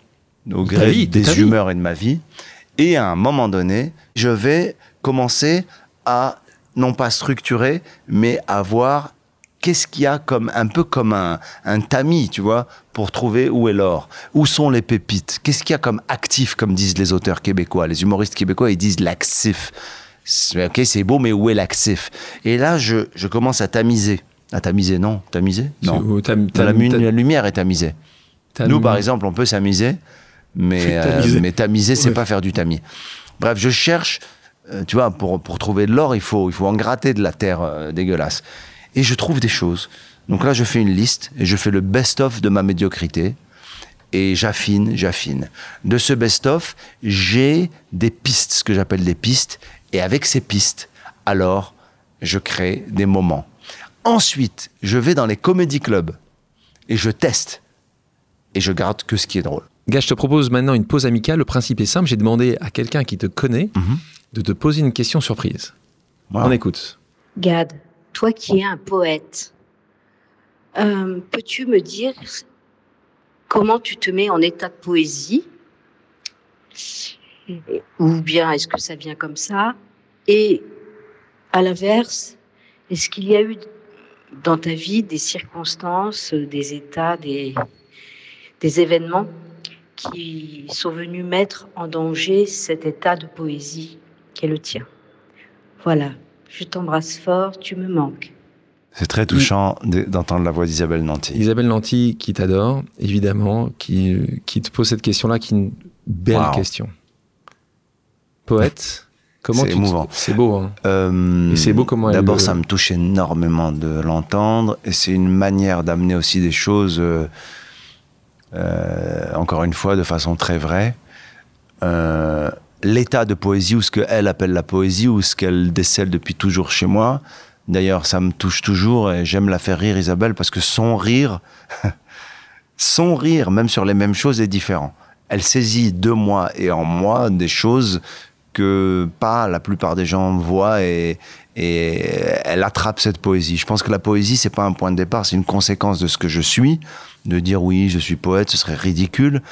au gré vie, de des vie. humeurs et de ma vie. Et à un moment donné, je vais commencer à non pas structurer, mais à voir qu'est-ce qu'il y a comme un peu comme un, un tamis, tu vois, pour trouver où est l'or, où sont les pépites, qu'est-ce qu'il y a comme actif, comme disent les auteurs québécois, les humoristes québécois, ils disent l'actif. C'est- Ok, c'est beau, mais où est l'actif? Et là, je, je commence à tamiser. À tamiser, non? Tamiser? Non. La, lumière est tamisée. Nous, par exemple, on peut s'amuser, mais, *laughs* euh, Tamiser. mais tamiser, c'est Ouais. pas faire du tamis. Bref, je cherche, euh, tu vois, pour, pour trouver de l'or, il faut, il faut en gratter de la terre euh, dégueulasse. Et je trouve des choses. Donc là, je fais une liste et je fais le best-of de ma médiocrité. Et j'affine, j'affine. De ce best-of, j'ai des pistes, ce que j'appelle des pistes. Et avec ces pistes, alors, je crée des moments. Ensuite, je vais dans les comédie clubs et je teste. Et je garde que ce qui est drôle. Gars, je te propose maintenant une pause amicale. Le principe est simple. J'ai demandé à quelqu'un qui te connaît Mhm. de te poser une question surprise. On écoute. Gad, toi qui es un poète, euh, peux-tu me dire comment tu te mets en état de poésie? Ou bien est-ce que ça vient comme ça? Et à l'inverse, est-ce qu'il y a eu dans ta vie des circonstances, des états, des, des événements qui sont venus mettre en danger cet état de poésie qui est le tien? Voilà, je t'embrasse fort, tu me manques. C'est très touchant de- d'entendre la voix d'Isabelle Nanty. Isabelle Nanty, qui t'adore, évidemment, qui, qui te pose cette question-là, qui est une belle Wow. question. Poète, *laughs* comment C'est te- émouvant. C'est beau, hein Euh, Et c'est beau comment elle D'abord, le- ça me touche énormément de l'entendre, et c'est une manière d'amener aussi des choses, euh, euh, encore une fois, de façon très vraie. L'état de poésie, ou ce qu'elle appelle la poésie, ou ce qu'elle décèle depuis toujours chez moi. D'ailleurs, ça me touche toujours, et j'aime la faire rire, Isabelle, parce que son rire, *laughs* son rire, même sur les mêmes choses, est différent. Elle saisit de moi et en moi des choses que pas la plupart des gens voient et, et elle attrape cette poésie. Je pense que la poésie, c'est pas un point de départ, c'est une conséquence de ce que je suis. De dire oui, je suis poète, ce serait ridicule.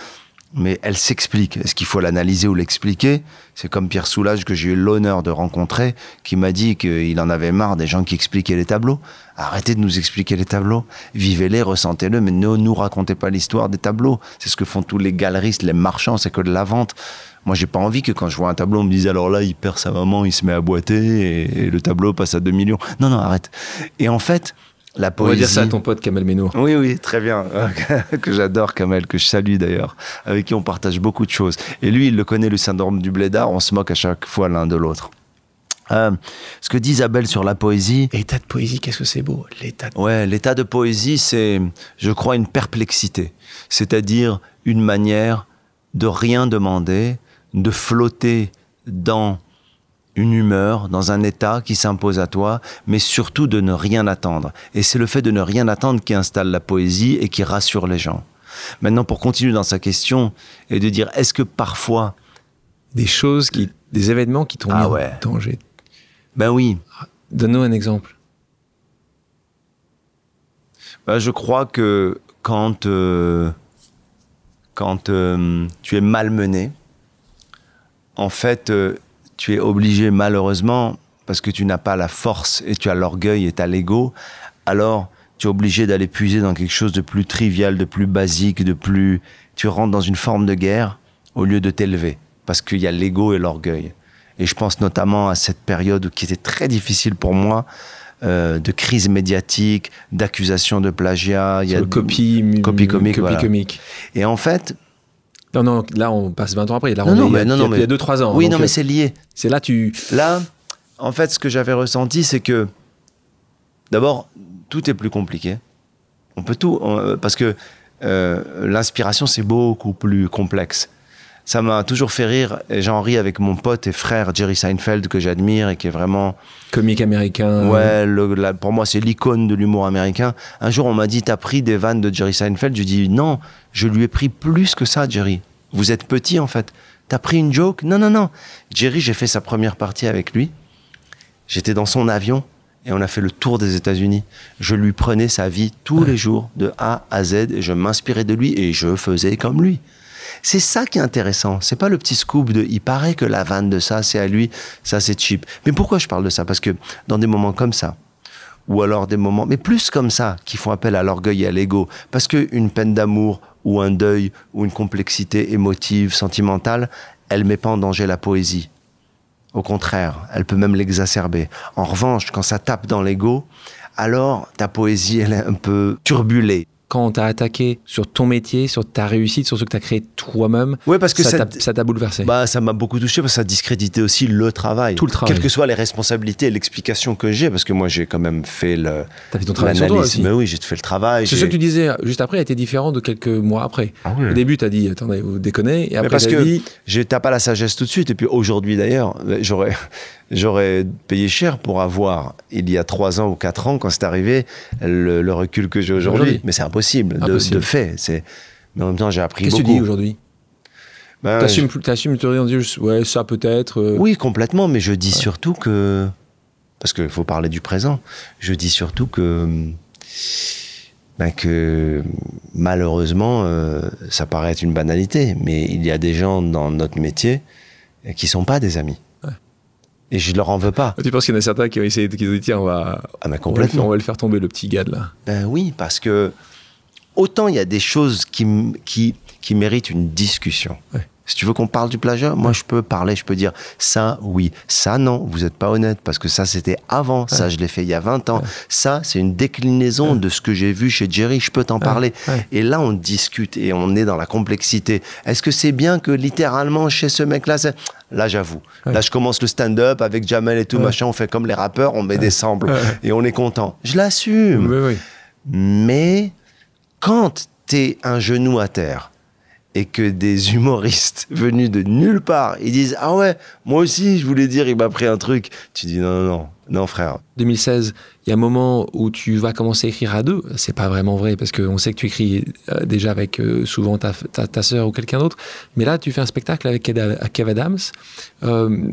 Mais elle s'explique. Est-ce qu'il faut l'analyser ou l'expliquer? C'est comme Pierre Soulages que j'ai eu l'honneur de rencontrer, qui m'a dit qu'il en avait marre des gens qui expliquaient les tableaux. Arrêtez de nous expliquer les tableaux. Vivez-les, ressentez-le, mais ne nous racontez pas l'histoire des tableaux. C'est ce que font tous les galeristes, les marchands, c'est que de la vente. Moi, j'ai pas envie que quand je vois un tableau, on me dise alors là, il perd sa maman, il se met à boiter et, et le tableau passe à 2 millions. Non, non, arrête. Et en fait, la On poésie. va dire ça à ton pote Kamel Ménour. Oui, oui, très bien. *laughs* que j'adore, Kamel, que je salue d'ailleurs, avec qui on partage beaucoup de choses. Et lui, il le connaît, le syndrome du blédard, on se moque à chaque fois l'un de l'autre. Euh, ce que dit Isabelle sur la poésie, L'état de poésie, qu'est-ce que c'est beau L'état de... ouais, l'état de poésie, c'est, je crois, une perplexité. C'est-à-dire une manière de rien demander, de flotter dans une humeur, dans un état qui s'impose à toi, mais surtout de ne rien attendre. Et c'est le fait de ne rien attendre qui installe la poésie et qui rassure les gens. Maintenant, pour continuer dans sa question et de dire, est-ce que parfois, Des choses, qui, des événements qui t'ont Ah mis ouais. en danger. ben oui, Donne-nous un exemple. ben je crois que quand, euh, quand euh, tu es malmené, en fait, euh, tu es obligé malheureusement, parce que tu n'as pas la force et tu as l'orgueil et tu as l'ego, alors tu es obligé d'aller puiser dans quelque chose de plus trivial, de plus basique, de plus... Tu rentres dans une forme de guerre au lieu de t'élever, parce qu'il y a l'ego et l'orgueil. Et je pense notamment à cette période qui était très difficile pour moi, euh, de crise médiatique, d'accusations de plagiat. Il y a copie, copie comique, copie voilà. comique. Et en fait, Non, non, là, on passe 20 ans après. Là, Non, on non, est- mais il y a- non, non, il y a mais- 2-3 ans. oui, Donc, non, euh, mais c'est lié. c'est là, tu. Là, en fait, ce que j'avais ressenti, c'est que d'abord, tout est plus compliqué. On peut tout, on- parce que euh, l'inspiration, c'est beaucoup plus complexe. Ça m'a toujours fait rire, et j'en ris avec mon pote et frère Jerry Seinfeld, que j'admire et qui est vraiment Comique américain. Ouais, le- la- pour moi, c'est l'icône de l'humour américain. Un jour, on m'a dit, t'as pris des vannes de Jerry Seinfeld? Je dis, non, je lui ai pris plus que ça, Jerry. Vous êtes petit, en fait. T'as pris une joke? Non, non, non. Jerry, j'ai fait sa première partie avec lui. J'étais dans son avion et on a fait le tour des États-Unis. Je lui prenais sa vie tous les jours, de A à Z, et je m'inspirais de lui et je faisais comme lui. C'est ça qui est intéressant. C'est pas le petit scoop de il paraît que la vanne de ça, c'est à lui, ça c'est cheap. Mais pourquoi je parle de ça? Parce que dans des moments comme ça, ou alors des moments, mais plus comme ça, qui font appel à l'orgueil et à l'ego, parce qu'une peine d'amour ou un deuil ou une complexité émotive, sentimentale, elle met pas en danger la poésie. Au contraire, elle peut même l'exacerber. En revanche, quand ça tape dans l'ego, alors ta poésie, elle est un peu turbulée quand on t'a attaqué sur ton métier, sur ta réussite, sur ce que tu as créé toi-même, ouais, parce que ça t'a bouleversé bah, Ça m'a beaucoup touché parce que ça discréditait aussi le travail. Tout le travail. Quelles que soient les responsabilités et l'explication que j'ai, parce que moi j'ai quand même fait le. T'as fait ton travail sur toi aussi. Mais oui, j'ai fait le travail. C'est ce que tu disais juste après a été différent de quelques mois après. Ah Au début, tu as dit attendez, vous déconnez. Et après, parce que dit. T'as pas la sagesse tout de suite. Et puis aujourd'hui d'ailleurs, j'aurais j'aurais payé cher pour avoir, il y a trois ans ou quatre ans, quand c'est arrivé, le, recul que j'ai aujourd'hui. Mais c'est impossible, De, de, fait. C'est... Mais en même temps, j'ai appris beaucoup. Qu'est-ce que tu dis aujourd'hui? Ben, T'assumes, je... tu dis, ouais, ça peut-être. Euh. Oui, complètement, mais je dis surtout que. Parce qu'il faut parler du présent. Je dis surtout que. Ben que malheureusement, euh, ça paraît être une banalité, mais il y a des gens dans notre métier qui sont pas des amis. Et je leur en veux pas. Tu penses qu'il y en a certains qui ont essayé, qui ont dit tiens, on va, ah complètement. On va, le faire tomber, le petit gars là. Ben oui, parce que autant il y a des choses qui, qui, qui méritent une discussion. Si tu veux qu'on parle du plagiat, moi je peux parler, je peux dire ça oui, ça non, vous n'êtes pas honnête parce que ça c'était avant, ça je l'ai fait il y a 20 ans, ça c'est une déclinaison de ce que j'ai vu chez Jerry, je peux t'en parler. Et là on discute et on est dans la complexité. Est-ce que c'est bien que littéralement chez ce mec-là, là j'avoue, là je commence le stand-up avec Jamel et tout machin, on fait comme les rappeurs, on met des samples et on est content. Je l'assume. Mais quand t'es un genou à terre, et que des humoristes *laughs* venus de nulle part, ils disent Ah ouais, moi aussi, je voulais dire, il m'a pris un truc. Tu dis Non, non, non, non, frère. 2016, il y a un moment où tu vas commencer à écrire à deux. C'est pas vraiment vrai parce qu'on sait que tu écris euh, déjà avec euh, souvent ta, ta, sœur ou quelqu'un d'autre. Mais là, tu fais un spectacle avec Kev Adams. Euh,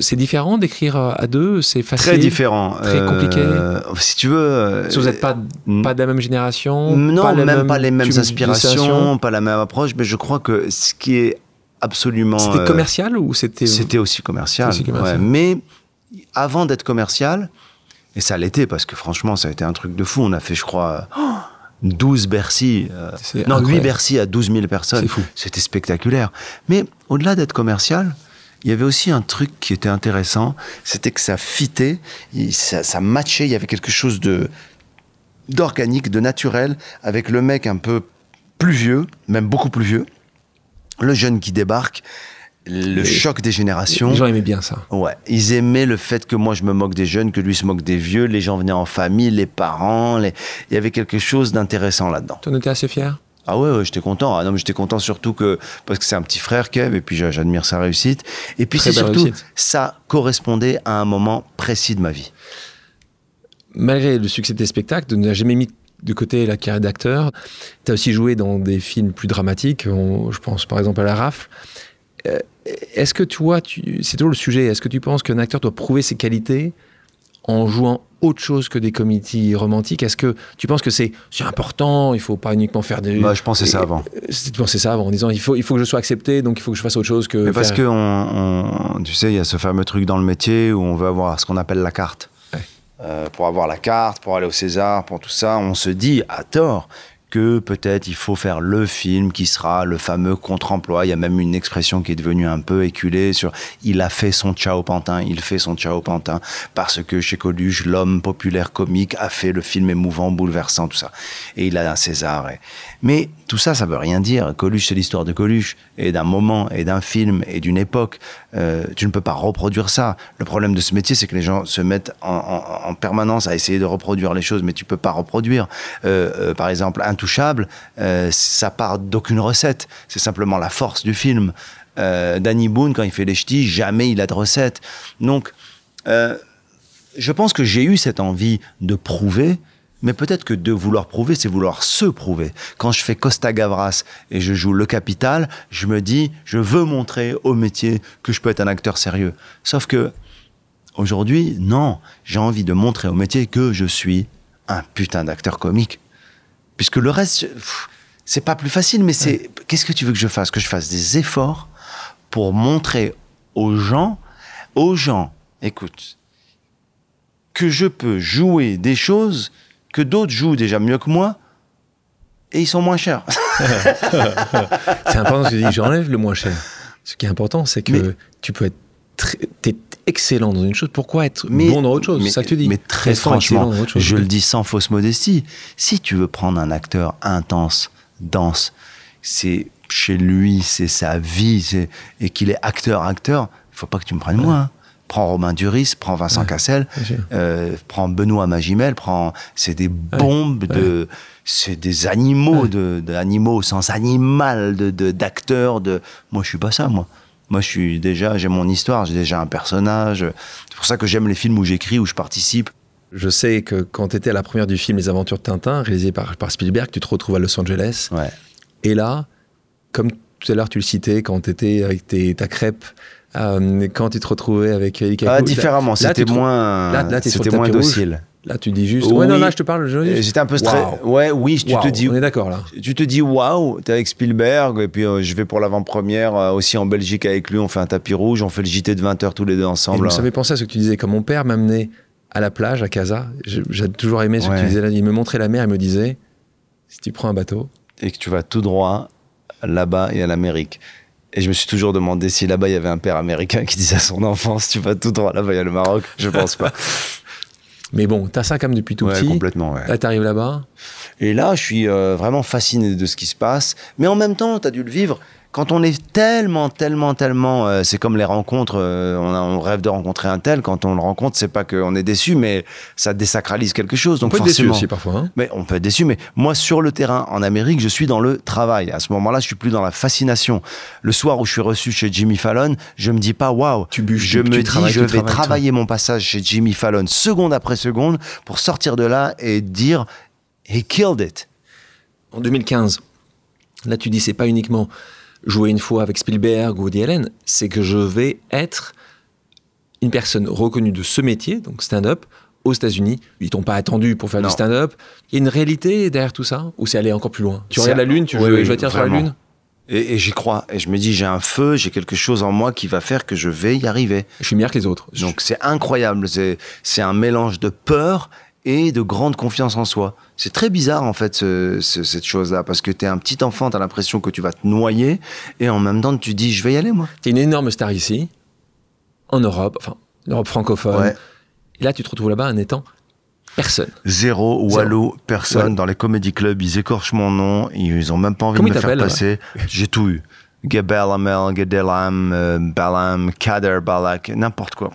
c'est différent d'écrire à deux, c'est facile. Très différent. Très compliqué. Euh, si tu veux. Euh, si vous n'êtes pas, pas de la même génération. Non, pas même, pas les mêmes inspirations, pas la même approche, mais je crois que ce qui est absolument. C'était euh, commercial ou c'était. C'était aussi commercial. Aussi commercial. mais avant d'être commercial, et ça l'était parce que franchement, ça a été un truc de fou. On a fait, je crois. 12 Bercy, non, 8 Bercy à 12 000 personnes. C'était spectaculaire. Mais au-delà d'être commercial, il y avait aussi un truc qui était intéressant, c'était que ça fitait, ça, ça matchait, il y avait quelque chose de d'organique, de naturel, avec le mec un peu plus vieux, même beaucoup plus vieux, le jeune qui débarque, le choc des générations. Les gens aimaient bien ça. Ouais, ils aimaient le fait que moi je me moque des jeunes, que lui se moque des vieux, les gens venaient en famille, les parents, il y avait quelque chose d'intéressant là-dedans. Tu en étais assez fier? Ah ouais, j'étais content. Ah non, mais j'étais content surtout que parce que c'est un petit frère Kev et puis j'admire sa réussite. Et puis c'est surtout ça correspondait à un moment précis de ma vie. Malgré le succès des spectacles, tu n'as jamais mis de côté la carrière d'acteur. Tu as aussi joué dans des films plus dramatiques. je pense par exemple à La Rafle. Euh, est-ce que tu vois, c'est toujours le sujet, est-ce que tu penses qu'un acteur doit prouver ses qualités en jouant autre chose que des comédies romantiques? Est-ce que tu penses que c'est important? Il faut pas uniquement faire des. Bah, je pensais ça avant. Tu pensais ça avant en disant il faut, il faut que je sois accepté, donc il faut que je fasse autre chose que. Mais parce que on, tu sais, il y a ce fameux truc dans le métier où on veut avoir ce qu'on appelle la carte. Euh, pour avoir la carte, pour aller au César, pour tout ça, on se dit à tort que peut-être il faut faire le film qui sera le fameux contre-emploi. Il y a même une expression qui est devenue un peu éculée sur il a fait son ciao pantin, il fait son ciao pantin parce que chez Coluche, l'homme populaire comique a fait le film émouvant, bouleversant, tout ça. Et il a un César. Mais tout ça, ça veut rien dire. Coluche, c'est l'histoire de Coluche et d'un moment et d'un film et d'une époque. Euh, tu ne peux pas reproduire ça. Le problème de ce métier, c'est que les gens se mettent en, permanence à essayer de reproduire les choses, mais tu peux pas reproduire. Euh, euh, par exemple, Intouchable, ça part d'aucune recette. C'est simplement la force du film. Danny Boone, quand il fait les ch'tis, jamais il a de recette. Donc, je pense que j'ai eu cette envie de prouver mais peut-être que de vouloir prouver, c'est vouloir se prouver. Quand je fais Costa Gavras et je joue le capital, je me dis, je veux montrer au métier que je peux être un acteur sérieux. Sauf que, aujourd'hui, non, j'ai envie de montrer au métier que je suis un putain d'acteur comique. Puisque le reste, C'est pas plus facile, mais c'est. Qu'est-ce que tu veux que je fasse? Que je fasse des efforts pour montrer aux gens, aux gens, écoute, que je peux jouer des choses que d'autres jouent déjà mieux que moi et ils sont moins chers. *laughs* *laughs* c'est important ce que tu dis, j'enlève le moins cher. Ce qui est important, c'est que tu peux être excellent dans une chose, pourquoi être bon dans autre chose? C'est ça que tu dis. Mais très franchement, je le dis sans fausse modestie. Si tu veux prendre un acteur intense, dense, c'est chez lui, c'est sa vie, et qu'il est acteur, acteur, il faut pas que tu me prennes moi. Hein. Prends Romain Duris, prends Vincent Cassel, euh, prends Benoît Magimel, prends. C'est des bombes de. C'est des animaux, de, animaux au sens animal, de d'acteurs. De, moi, je suis pas ça, moi. Moi, je suis déjà, j'ai mon histoire, j'ai déjà un personnage. C'est pour ça que j'aime les films où j'écris, où je participe. Je sais que quand tu étais à la première du film Les Aventures de Tintin, réalisé par, par Spielberg, tu te retrouves à Los Angeles. Ouais. Et là, comme tout à l'heure tu le citais, quand tu étais avec tes, ta crêpe, euh, quand tu te retrouvais avec Ah, différemment, c'était moins, là, c'était moins docile. Là, tu dis juste. Ouais, non, là, je te parle. J'étais un peu stressé. Ouais, oui, tu te dis. On est d'accord là. Tu te dis waouh, t'es avec Spielberg, et puis euh, je vais pour l'avant-première euh, aussi en Belgique avec lui. On fait un tapis rouge, on fait le JT de 20h tous les deux ensemble. Et vous savez penser à ce que tu disais. Comme mon père m'amenait à la plage, à Casa, j'ai toujours aimé ce que tu disais là. Il me montrait la mer, il me disait si tu prends un bateau. Et que tu vas tout droit là-bas et à l'Amérique. Et je me suis toujours demandé si là-bas il y avait un père américain qui disait à son enfant si tu vas tout droit là-bas il y a le Maroc. Je pense pas. *laughs* Mais bon, t'as ça comme depuis tout petit. complètement, ouais. Là, t'arrives là-bas. Et là, je suis euh, vraiment fasciné de ce qui se passe. Mais en même temps, t'as dû le vivre quand on est tellement, tellement, tellement, euh, c'est comme les rencontres, euh, on, rêve de rencontrer un tel, quand on le rencontre, c'est pas qu'on est déçu, mais ça désacralise quelque chose. Donc on peut être déçu aussi parfois. Hein. mais on peut être déçu, mais moi sur le terrain en Amérique, je suis dans le travail. À ce moment-là, je suis plus dans la fascination. Le soir où je suis reçu chez Jimmy Fallon, je me dis pas waouh, je me dis je vais travailler mon passage chez Jimmy Fallon seconde après seconde pour sortir de là et dire he killed it. En 2015, là tu dis c'est pas uniquement jouer une fois avec Spielberg ou Woody Allen, c'est que je vais être une personne reconnue de ce métier, donc stand-up, aux États-Unis. Ils t'ont pas attendu pour faire du stand-up. Il y a une réalité derrière tout ça Ou c'est aller encore plus loin? Tu regardes la Lune, tu veux oui, sur la Lune et, j'y crois. Et je me dis, j'ai un feu, j'ai quelque chose en moi qui va faire que je vais y arriver. Je suis meilleur que les autres. Donc c'est incroyable. C'est un mélange de peur et de grande confiance en soi. C'est très bizarre en fait cette chose-là parce que tu es un petit enfant, tu as l'impression que tu vas te noyer et en même temps tu dis je vais y aller moi. Tu es une énorme star ici, en Europe, enfin l'Europe francophone. Et là tu te retrouves là-bas en étant personne. Zéro, Wallo, personne. Dans les comédie clubs, ils écorchent mon nom, ils ont même pas envie de me faire passer. J'ai tout eu. Gebelamel, Gedelam, euh, Balam, Kader, Balak, n'importe quoi.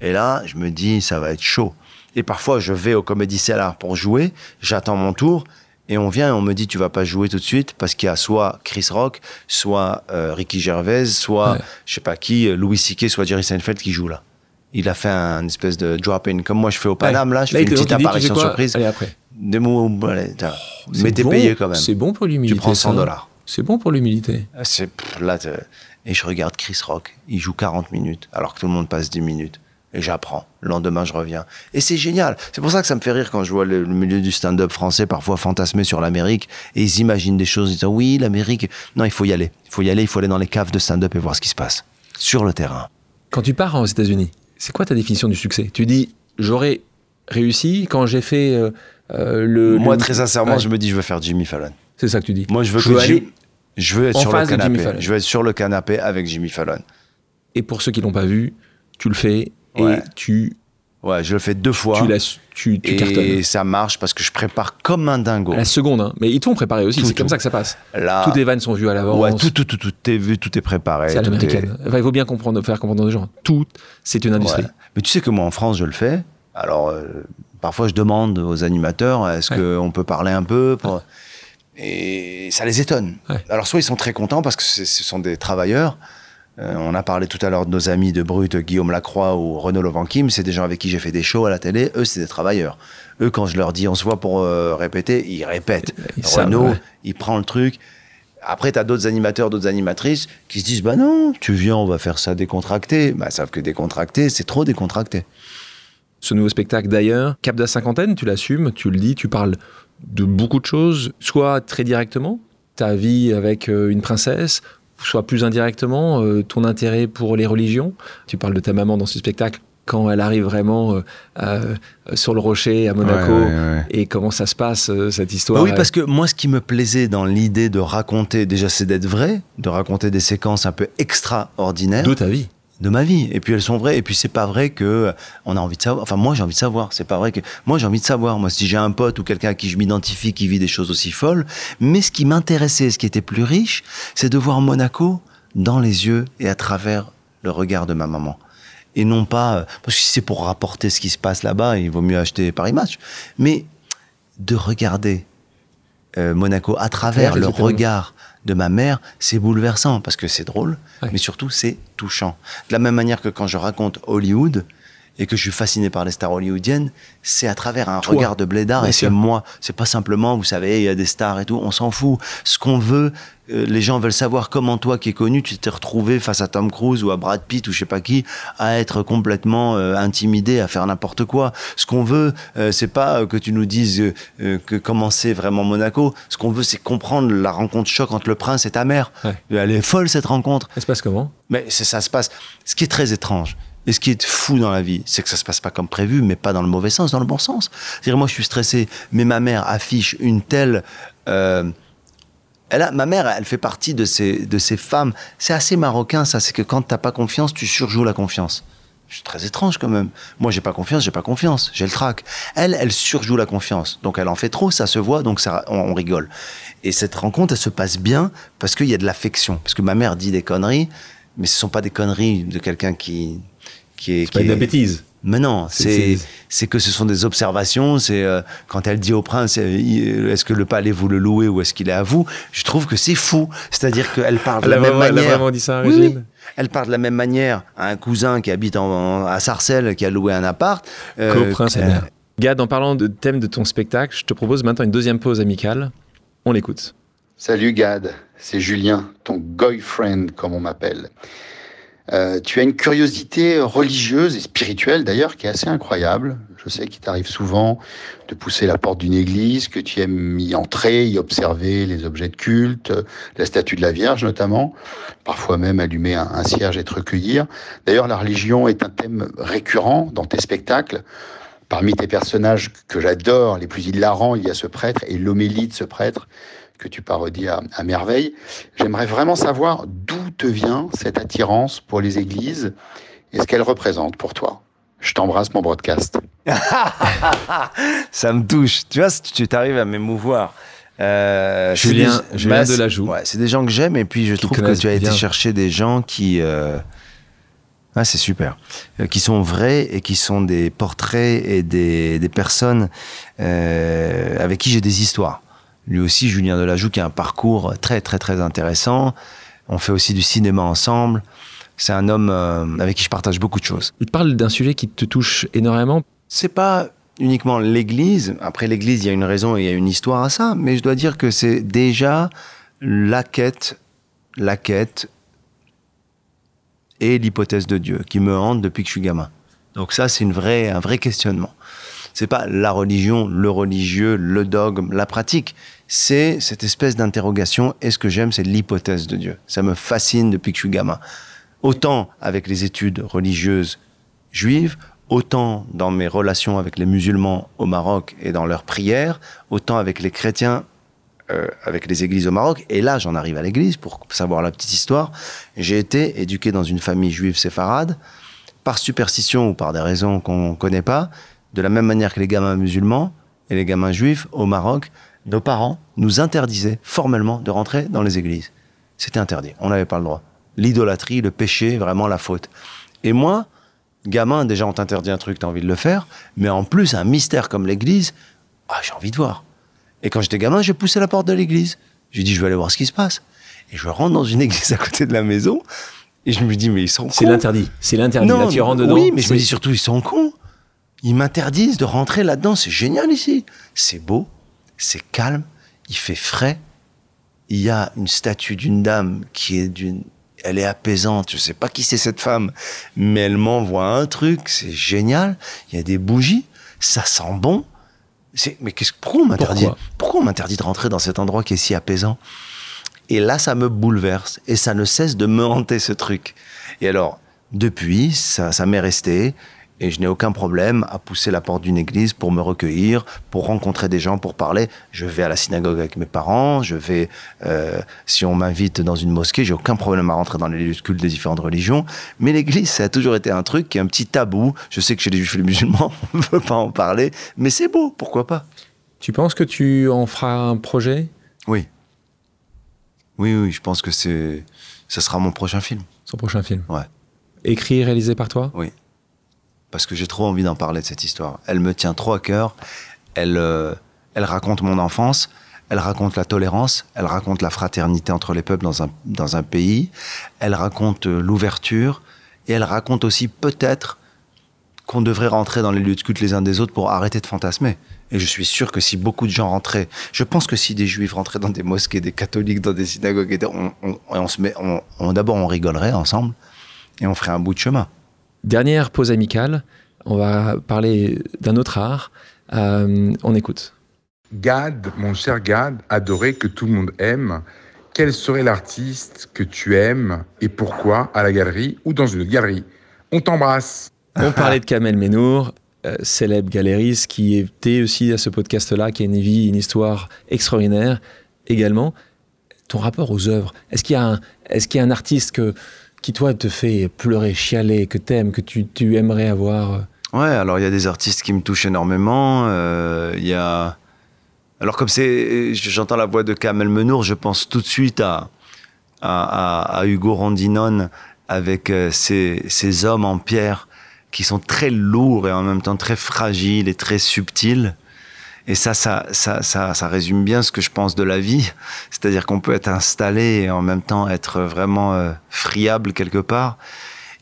Et là, je me dis, ça va être chaud. Et parfois, je vais au Comedy Cellar pour jouer, j'attends mon tour, et on vient et on me dit tu vas pas jouer tout de suite parce qu'il y a soit Chris Rock, soit euh, Ricky Gervais, soit je sais pas qui, Louis C.K., soit Jerry Seinfeld qui joue là. Il a fait un espèce de drop-in comme moi je fais au Paname là, je fais une petite apparition surprise. Allez après. Des mots, allez, oh, mais t'es payé quand même. C'est bon pour l'humilité. Tu prends 100 dollars. C'est bon pour l'humilité. C'est là et je regarde Chris Rock, il joue 40 minutes alors que tout le monde passe 10 minutes et j'apprends. Le lendemain, je reviens. Et c'est génial. C'est pour ça que ça me fait rire quand je vois le, milieu du stand-up français parfois fantasmer sur l'Amérique et ils imaginent des choses. Ils disent oui, l'Amérique. Non, il faut y aller. Il faut y aller. Il faut aller dans les caves de stand-up et voir ce qui se passe sur le terrain. Quand tu pars aux États-Unis, c'est quoi ta définition du succès? Tu dis j'aurais réussi quand j'ai fait euh, euh, le. Moi, très sincèrement, je me dis je veux faire Jimmy Fallon. C'est ça que tu dis. Moi, je veux je aller je veux être sur le canapé. Je veux être sur le canapé avec Jimmy Fallon. Et pour ceux qui l'ont pas vu, tu le fais et tu. Ouais, je le fais deux fois. Tu, tu et ça marche parce que je prépare comme un dingo. la seconde, hein. mais ils t'ont préparé aussi, c'est comme ça que ça passe. Là, Toutes les vannes sont vues à l'avance. Ouais, tout, tout, tout, tout est vu, tout est préparé. C'est à l'américaine. il faut bien comprendre, faire comprendre aux gens. Tout, c'est une industrie. Mais tu sais que moi, en France, je le fais. Alors, euh, parfois, je demande aux animateurs est-ce qu'on peut parler un peu pour... Et ça les étonne. Alors, soit ils sont très contents parce que ce sont des travailleurs. Euh, on a parlé tout à l'heure de nos amis de Brut, Guillaume Lacroix ou Renaud Lovankim. C'est des gens avec qui j'ai fait des shows à la télé. Eux, c'est des travailleurs. Eux, quand je leur dis on se voit pour euh, répéter, ils répètent. Renaud, il prend le truc. Après, tu as d'autres animateurs, d'autres animatrices qui se disent Bah non, tu viens, on va faire ça décontracté. Bah, savent que décontracté, c'est trop décontracté. Ce nouveau spectacle d'ailleurs, Cap de la cinquantaine, tu l'assumes, tu le dis, tu parles de beaucoup de choses, soit très directement, ta vie avec euh, une princesse, soit plus indirectement euh, ton intérêt pour les religions. Tu parles de ta maman dans ce spectacle quand elle arrive vraiment euh, euh, sur le rocher à Monaco Ouais, ouais, ouais. et comment ça se passe euh, cette histoire. Bah oui, parce que moi, ce qui me plaisait dans l'idée de raconter, déjà, c'est d'être vrai, de raconter des séquences un peu extraordinaires de ta vie. De ma vie. Et puis elles sont vraies. Et puis c'est pas vrai que euh, on a envie de savoir. Enfin, moi, j'ai envie de savoir. C'est pas vrai que moi, j'ai envie de savoir. Moi, si j'ai un pote ou quelqu'un à qui je m'identifie qui vit des choses aussi folles. Mais ce qui m'intéressait, ce qui était plus riche, c'est de voir Monaco dans les yeux et à travers le regard de ma maman. Et non pas euh, parce que si c'est pour rapporter ce qui se passe là-bas, il vaut mieux acheter Paris Match. Mais de regarder euh, Monaco à travers le regard de ma mère, c'est bouleversant parce que c'est drôle, Ouais. mais surtout c'est touchant. De la même manière que quand je raconte Hollywood et que je suis fasciné par les stars hollywoodiennes, c'est à travers un Toi. regard de blédard Bien et c'est moi. C'est pas simplement, vous savez, il y a des stars et tout, on s'en fout. Ce qu'on veut, euh, les gens veulent savoir comment toi qui es connu, tu t'es retrouvé face à Tom Cruise ou à Brad Pitt ou je sais pas qui, à être complètement euh, intimidé, à faire n'importe quoi. Ce qu'on veut, euh, c'est pas que tu nous dises que comment c'est vraiment Monaco. Ce qu'on veut, c'est comprendre la rencontre choc entre le prince et ta mère. Ouais. Elle est folle cette rencontre. Ça se passe comment? Mais ça se passe. Ce qui est très étrange et ce qui est fou dans la vie, c'est que ça se passe pas comme prévu, mais pas dans le mauvais sens, dans le bon sens. C'est-à-dire moi, je suis stressé, mais ma mère affiche une telle. euh, elle a, ma mère, elle fait partie de ces, de ces femmes. C'est assez marocain, ça. C'est que quand t'as pas confiance, tu surjoues la confiance. C'est très étrange quand même. Moi, j'ai pas confiance, j'ai pas confiance, j'ai le trac. Elle, elle surjoue la confiance. Donc, elle en fait trop, ça se voit, donc ça, on, on rigole. Et cette rencontre, elle se passe bien parce qu'il y a de l'affection. Parce que ma mère dit des conneries, mais ce sont pas des conneries de quelqu'un qui, qui est. C'est pas qui de la est- bêtise. mais non, C'est- que ce sont des observations. C'est euh, quand elle dit au prince, euh, il- est-ce que le palais vous le louez ou est-ce qu'il est à vous Je trouve que c'est fou. C'est-à-dire qu'elle parle de la même vraiment, elle a manière. vraiment dit ça, Oui, Régine oui. Elle parle de la même manière à un cousin qui habite en- en- à Sarcelles, qui a loué un appart. euh, Qu'au prince euh. Gad, en parlant de thème de ton spectacle, je te propose maintenant une deuxième pause amicale. On l'écoute. Salut Gad, c'est Julien, ton boyfriend comme on m'appelle. Euh, tu as une curiosité religieuse et spirituelle d'ailleurs qui est assez incroyable. Je sais qu'il t'arrive souvent de pousser la porte d'une église, que tu aimes y entrer, y observer les objets de culte, la statue de la Vierge notamment, parfois même allumer un, cierge et te recueillir. D'ailleurs, la religion est un thème récurrent dans tes spectacles. Parmi tes personnages que j'adore, les plus hilarants, il y a ce prêtre et l'homélie de ce prêtre que tu parodies à, à merveille. J'aimerais vraiment savoir d'où te vient cette attirance pour les églises et ce qu'elles représentent pour toi. Je t'embrasse, mon broadcast. *laughs* ça me touche. Tu vois, tu t'arrives à m'émouvoir. Euh, Julien- des- Julien c'est- Delajoux. Ouais, c'est des gens que j'aime et puis je Qui trouve que tu as été chercher des gens qui. euh, Ah, c'est super. Euh, qui sont vrais et qui sont des portraits et des, des personnes euh, avec qui j'ai des histoires. Lui aussi, Julien Delajoux, qui a un parcours très, très, très intéressant. On fait aussi du cinéma ensemble. C'est un homme euh, avec qui je partage beaucoup de choses. Il parle d'un sujet qui te touche énormément. C'est pas uniquement l'Église. Après l'Église, il y a une raison et il y a une histoire à ça. Mais je dois dire que c'est déjà la quête, la quête et l'hypothèse de Dieu qui me hante depuis que je suis gamin. Donc ça, c'est une vraie, un vrai questionnement. C'est pas la religion, le religieux, le dogme, la pratique. C'est cette espèce d'interrogation. Et ce que j'aime, c'est l'hypothèse de Dieu. Ça me fascine depuis que je suis gamin. Autant avec les études religieuses juives, autant dans mes relations avec les musulmans au Maroc et dans leurs prières, autant avec les chrétiens, euh, avec les églises au Maroc. Et là, j'en arrive à l'église pour savoir la petite histoire. J'ai été éduqué dans une famille juive séfarade, par superstition ou par des raisons qu'on ne connaît pas, de la même manière que les gamins musulmans et les gamins juifs au Maroc, nos parents nous interdisaient formellement de rentrer dans les églises. C'était interdit, on n'avait pas le droit. L'idolâtrie, le péché, vraiment la faute. Et moi, gamin, déjà on t'interdit un truc, t'as envie de le faire, mais en plus un mystère comme l'église, ah, j'ai envie de voir. Et quand j'étais gamin, j'ai poussé la porte de l'église. J'ai dit, je vais aller voir ce qui se passe. Et je rentre dans une *laughs* église à côté de la maison, et je me dis, mais ils sont C'est cons. l'interdit. C'est l'interdit. Là, tu rentres dedans. Oui, mais je me dis- dis surtout, ils sont cons. Ils m'interdisent de rentrer là-dedans. C'est génial ici. C'est beau, c'est calme, il fait frais. Il y a une statue d'une dame qui est d'une. Elle est apaisante. Je sais pas qui c'est cette femme, mais elle m'envoie un truc. C'est génial. Il y a des bougies. Ça sent bon. C'est- Mais qu'est-ce pourquoi on m'interdit Pourquoi? Pourquoi on m'interdit de rentrer dans cet endroit qui est si apaisant? Et là, ça me bouleverse. Et ça ne cesse de me hanter, ce truc. Et alors, depuis, ça, ça m'est resté. Et je n'ai aucun problème à pousser la porte d'une église pour me recueillir, pour rencontrer des gens, pour parler. Je vais à la synagogue avec mes parents, je vais, euh, si on m'invite dans une mosquée, j'ai aucun problème à rentrer dans les lieux de culte des différentes religions. Mais l'église, ça a toujours été un truc qui est un petit tabou. Je sais que chez les juifs et les musulmans, *laughs* on ne veut pas en parler, mais c'est beau, pourquoi pas Tu penses que tu en feras un projet? Oui. Oui, oui, je pense que c'est, ce sera mon prochain film. Son prochain film? Ouais. Écrit, réalisé par toi? Oui. Parce que j'ai trop envie d'en parler de cette histoire. Elle me tient trop à cœur. Elle, euh, elle raconte mon enfance. Elle raconte la tolérance. Elle raconte la fraternité entre les peuples dans un, dans un pays. Elle raconte euh, l'ouverture. Et elle raconte aussi peut-être qu'on devrait rentrer dans les lieux de culte les uns des autres pour arrêter de fantasmer. Et je suis sûr que si beaucoup de gens rentraient, je pense que si des juifs rentraient dans des mosquées, des catholiques dans des synagogues, on, se met, on d'abord on rigolerait ensemble et on ferait un bout de chemin. Dernière pause amicale, on va parler d'un autre art. Euh, on écoute. Gad, mon cher Gad, adoré que tout le monde aime. Quel serait l'artiste que tu aimes et pourquoi à la galerie ou dans une autre galerie? On t'embrasse. On parlait de Kamel Menour, euh, célèbre galériste qui était aussi à ce podcast-là, qui a une vie, une histoire extraordinaire également. Ton rapport aux œuvres, est-ce qu'il y a un, est-ce qu'il y a un artiste que, qui, toi, te fait pleurer, chialer, que t'aimes, que tu, tu aimerais avoir euh Ouais, alors il y a des artistes qui me touchent énormément. euh, Il y a. Alors, comme c'est. J'entends la voix de Kamel Menour, je pense tout de suite à, à, Hugo Rondinone avec euh, ces, ces hommes en pierre qui sont très lourds et en même temps très fragiles et très subtils. Et ça, ça, ça, ça, ça résume bien ce que je pense de la vie. C'est-à-dire qu'on peut être installé et en même temps être vraiment euh, friable quelque part.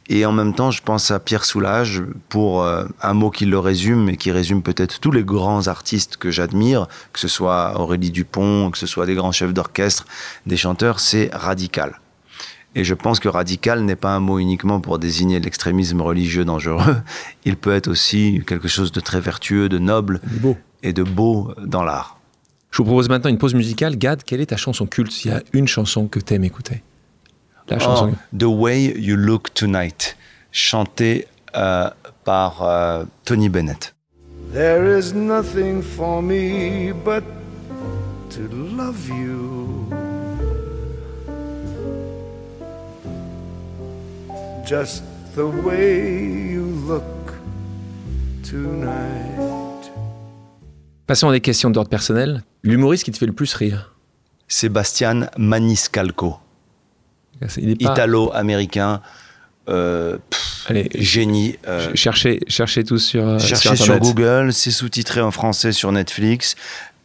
Et en même temps, je pense à Pierre Soulages pour euh, un mot qui le résume et qui résume peut-être tous les grands artistes que j'admire, que ce soit Aurélie Dupont, que ce soit des grands chefs d'orchestre, des chanteurs, c'est radical. Et je pense que radical n'est pas un mot uniquement pour désigner l'extrémisme religieux dangereux. Il peut être aussi quelque chose de très vertueux, de noble Beau. Et de beau dans l'art. Je vous propose maintenant une pause musicale. Gad, quelle est ta chanson culte S'il y a une chanson que t'aimes écouter? La chanson. Oh, The Way You Look Tonight, chanté euh, par euh, Tony Bennett. There is nothing for me but to love you. Just the way you look tonight. Passons à des questions d'ordre personnel. L'humoriste qui te fait le plus rire Sebastian Maniscalco, pas... italo-américain, euh, Allez, génie. euh, cherchez, cherchez tous sur, euh, cherchez sur sur. Google, c'est sous-titré en français sur Netflix.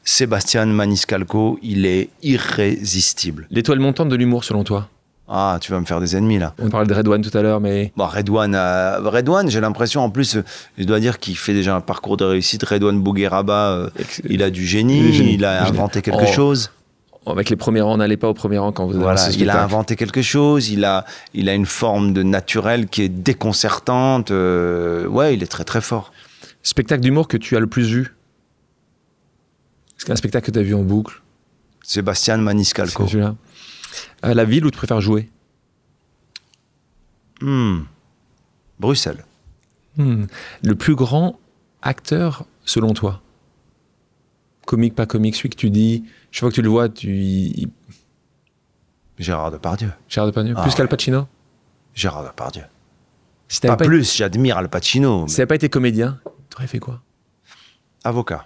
Sébastien Maniscalco, il est irrésistible. L'étoile montante de l'humour, selon toi Ah, tu vas me faire des ennemis là. On parlait de Red One tout à l'heure, mais Bon, Redouane, euh, Redouane, j'ai l'impression, en plus, euh, je dois dire qu'il fait déjà un parcours de réussite. Redouane Bougueraba, euh, il a du génie, Il est génie. il a inventé quelque Oh. chose. avec les premiers rangs, on n'allait pas au premier rang quand vous Voilà, il a inventé quelque chose, il a, il a une forme de naturel qui est déconcertante. euh, ouais, il est très très fort. Spectacle d'humour que tu as le plus vu? Est-ce qu'un spectacle que tu as vu en boucle Sébastien Maniscalco. C'est celui-là. Euh, la ville où tu préfères jouer Hmm. Bruxelles. Hmm. Le plus grand acteur selon toi Comique, pas comique, celui que tu dis, chaque fois que tu le vois, tu. Gérard Depardieu. Gérard Depardieu Ah Plus ouais. qu'Al Pacino Gérard Depardieu. Si Pas pas, plus, j'admire Al Pacino. si mais t'avais pas été comédien, tu aurais fait quoi Avocat.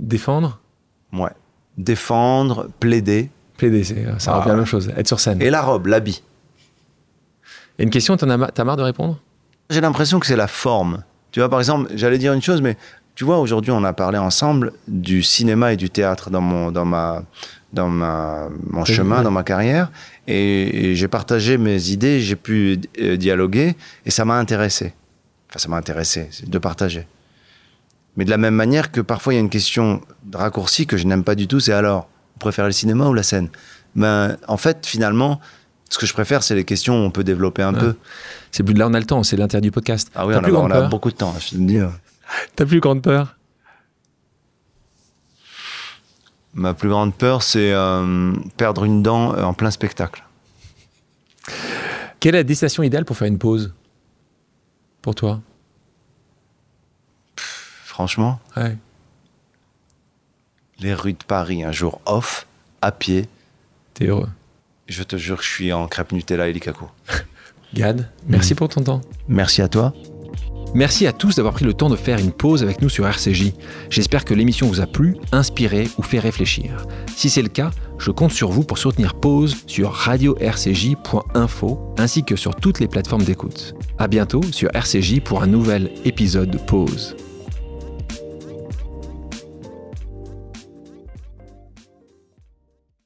Défendre Ouais. Défendre, plaider. Plaider, c'est- ça Ah. revient à la même chose. Être sur scène. Et la robe, l'habit. Et une question, t'en as, ma- t'as marre de répondre? J'ai l'impression que c'est la forme. Tu vois, par exemple, j'allais dire une chose, mais tu vois, aujourd'hui, on a parlé ensemble du cinéma et du théâtre dans mon, dans ma, dans ma, mon chemin, dans ma carrière. Et, et j'ai partagé mes idées, j'ai pu euh, dialoguer, et ça m'a intéressé. Enfin, ça m'a intéressé c'est de partager. Mais de la même manière que parfois il y a une question de raccourci que je n'aime pas du tout, c'est alors, vous préférez le cinéma ou la scène Ben, en fait, finalement, ce que je préfère, c'est les questions où on peut développer un Ouais. peu. C'est plus de là, on a le temps, c'est l'intérêt du podcast. Ah oui, on a, plus on grande a beaucoup de temps, je te dis. hein. T'as plus grande peur? Ma plus grande peur, c'est euh, perdre une dent euh, en plein spectacle. Quelle est la destination idéale pour faire une pause? Pour toi? Franchement, Ouais. Les rues de Paris, un jour off, à pied, T'es heureux. je te jure que je suis en crêpe Nutella et Likaku. *laughs* Gad, merci pour ton temps. Merci à toi. Merci à tous d'avoir pris le temps de faire une pause avec nous sur RCJ. J'espère que l'émission vous a plu, inspiré ou fait réfléchir. Si c'est le cas, je compte sur vous pour soutenir Pause sur radio-rcj.info ainsi que sur toutes les plateformes d'écoute. À bientôt sur RCJ pour un nouvel épisode de Pause.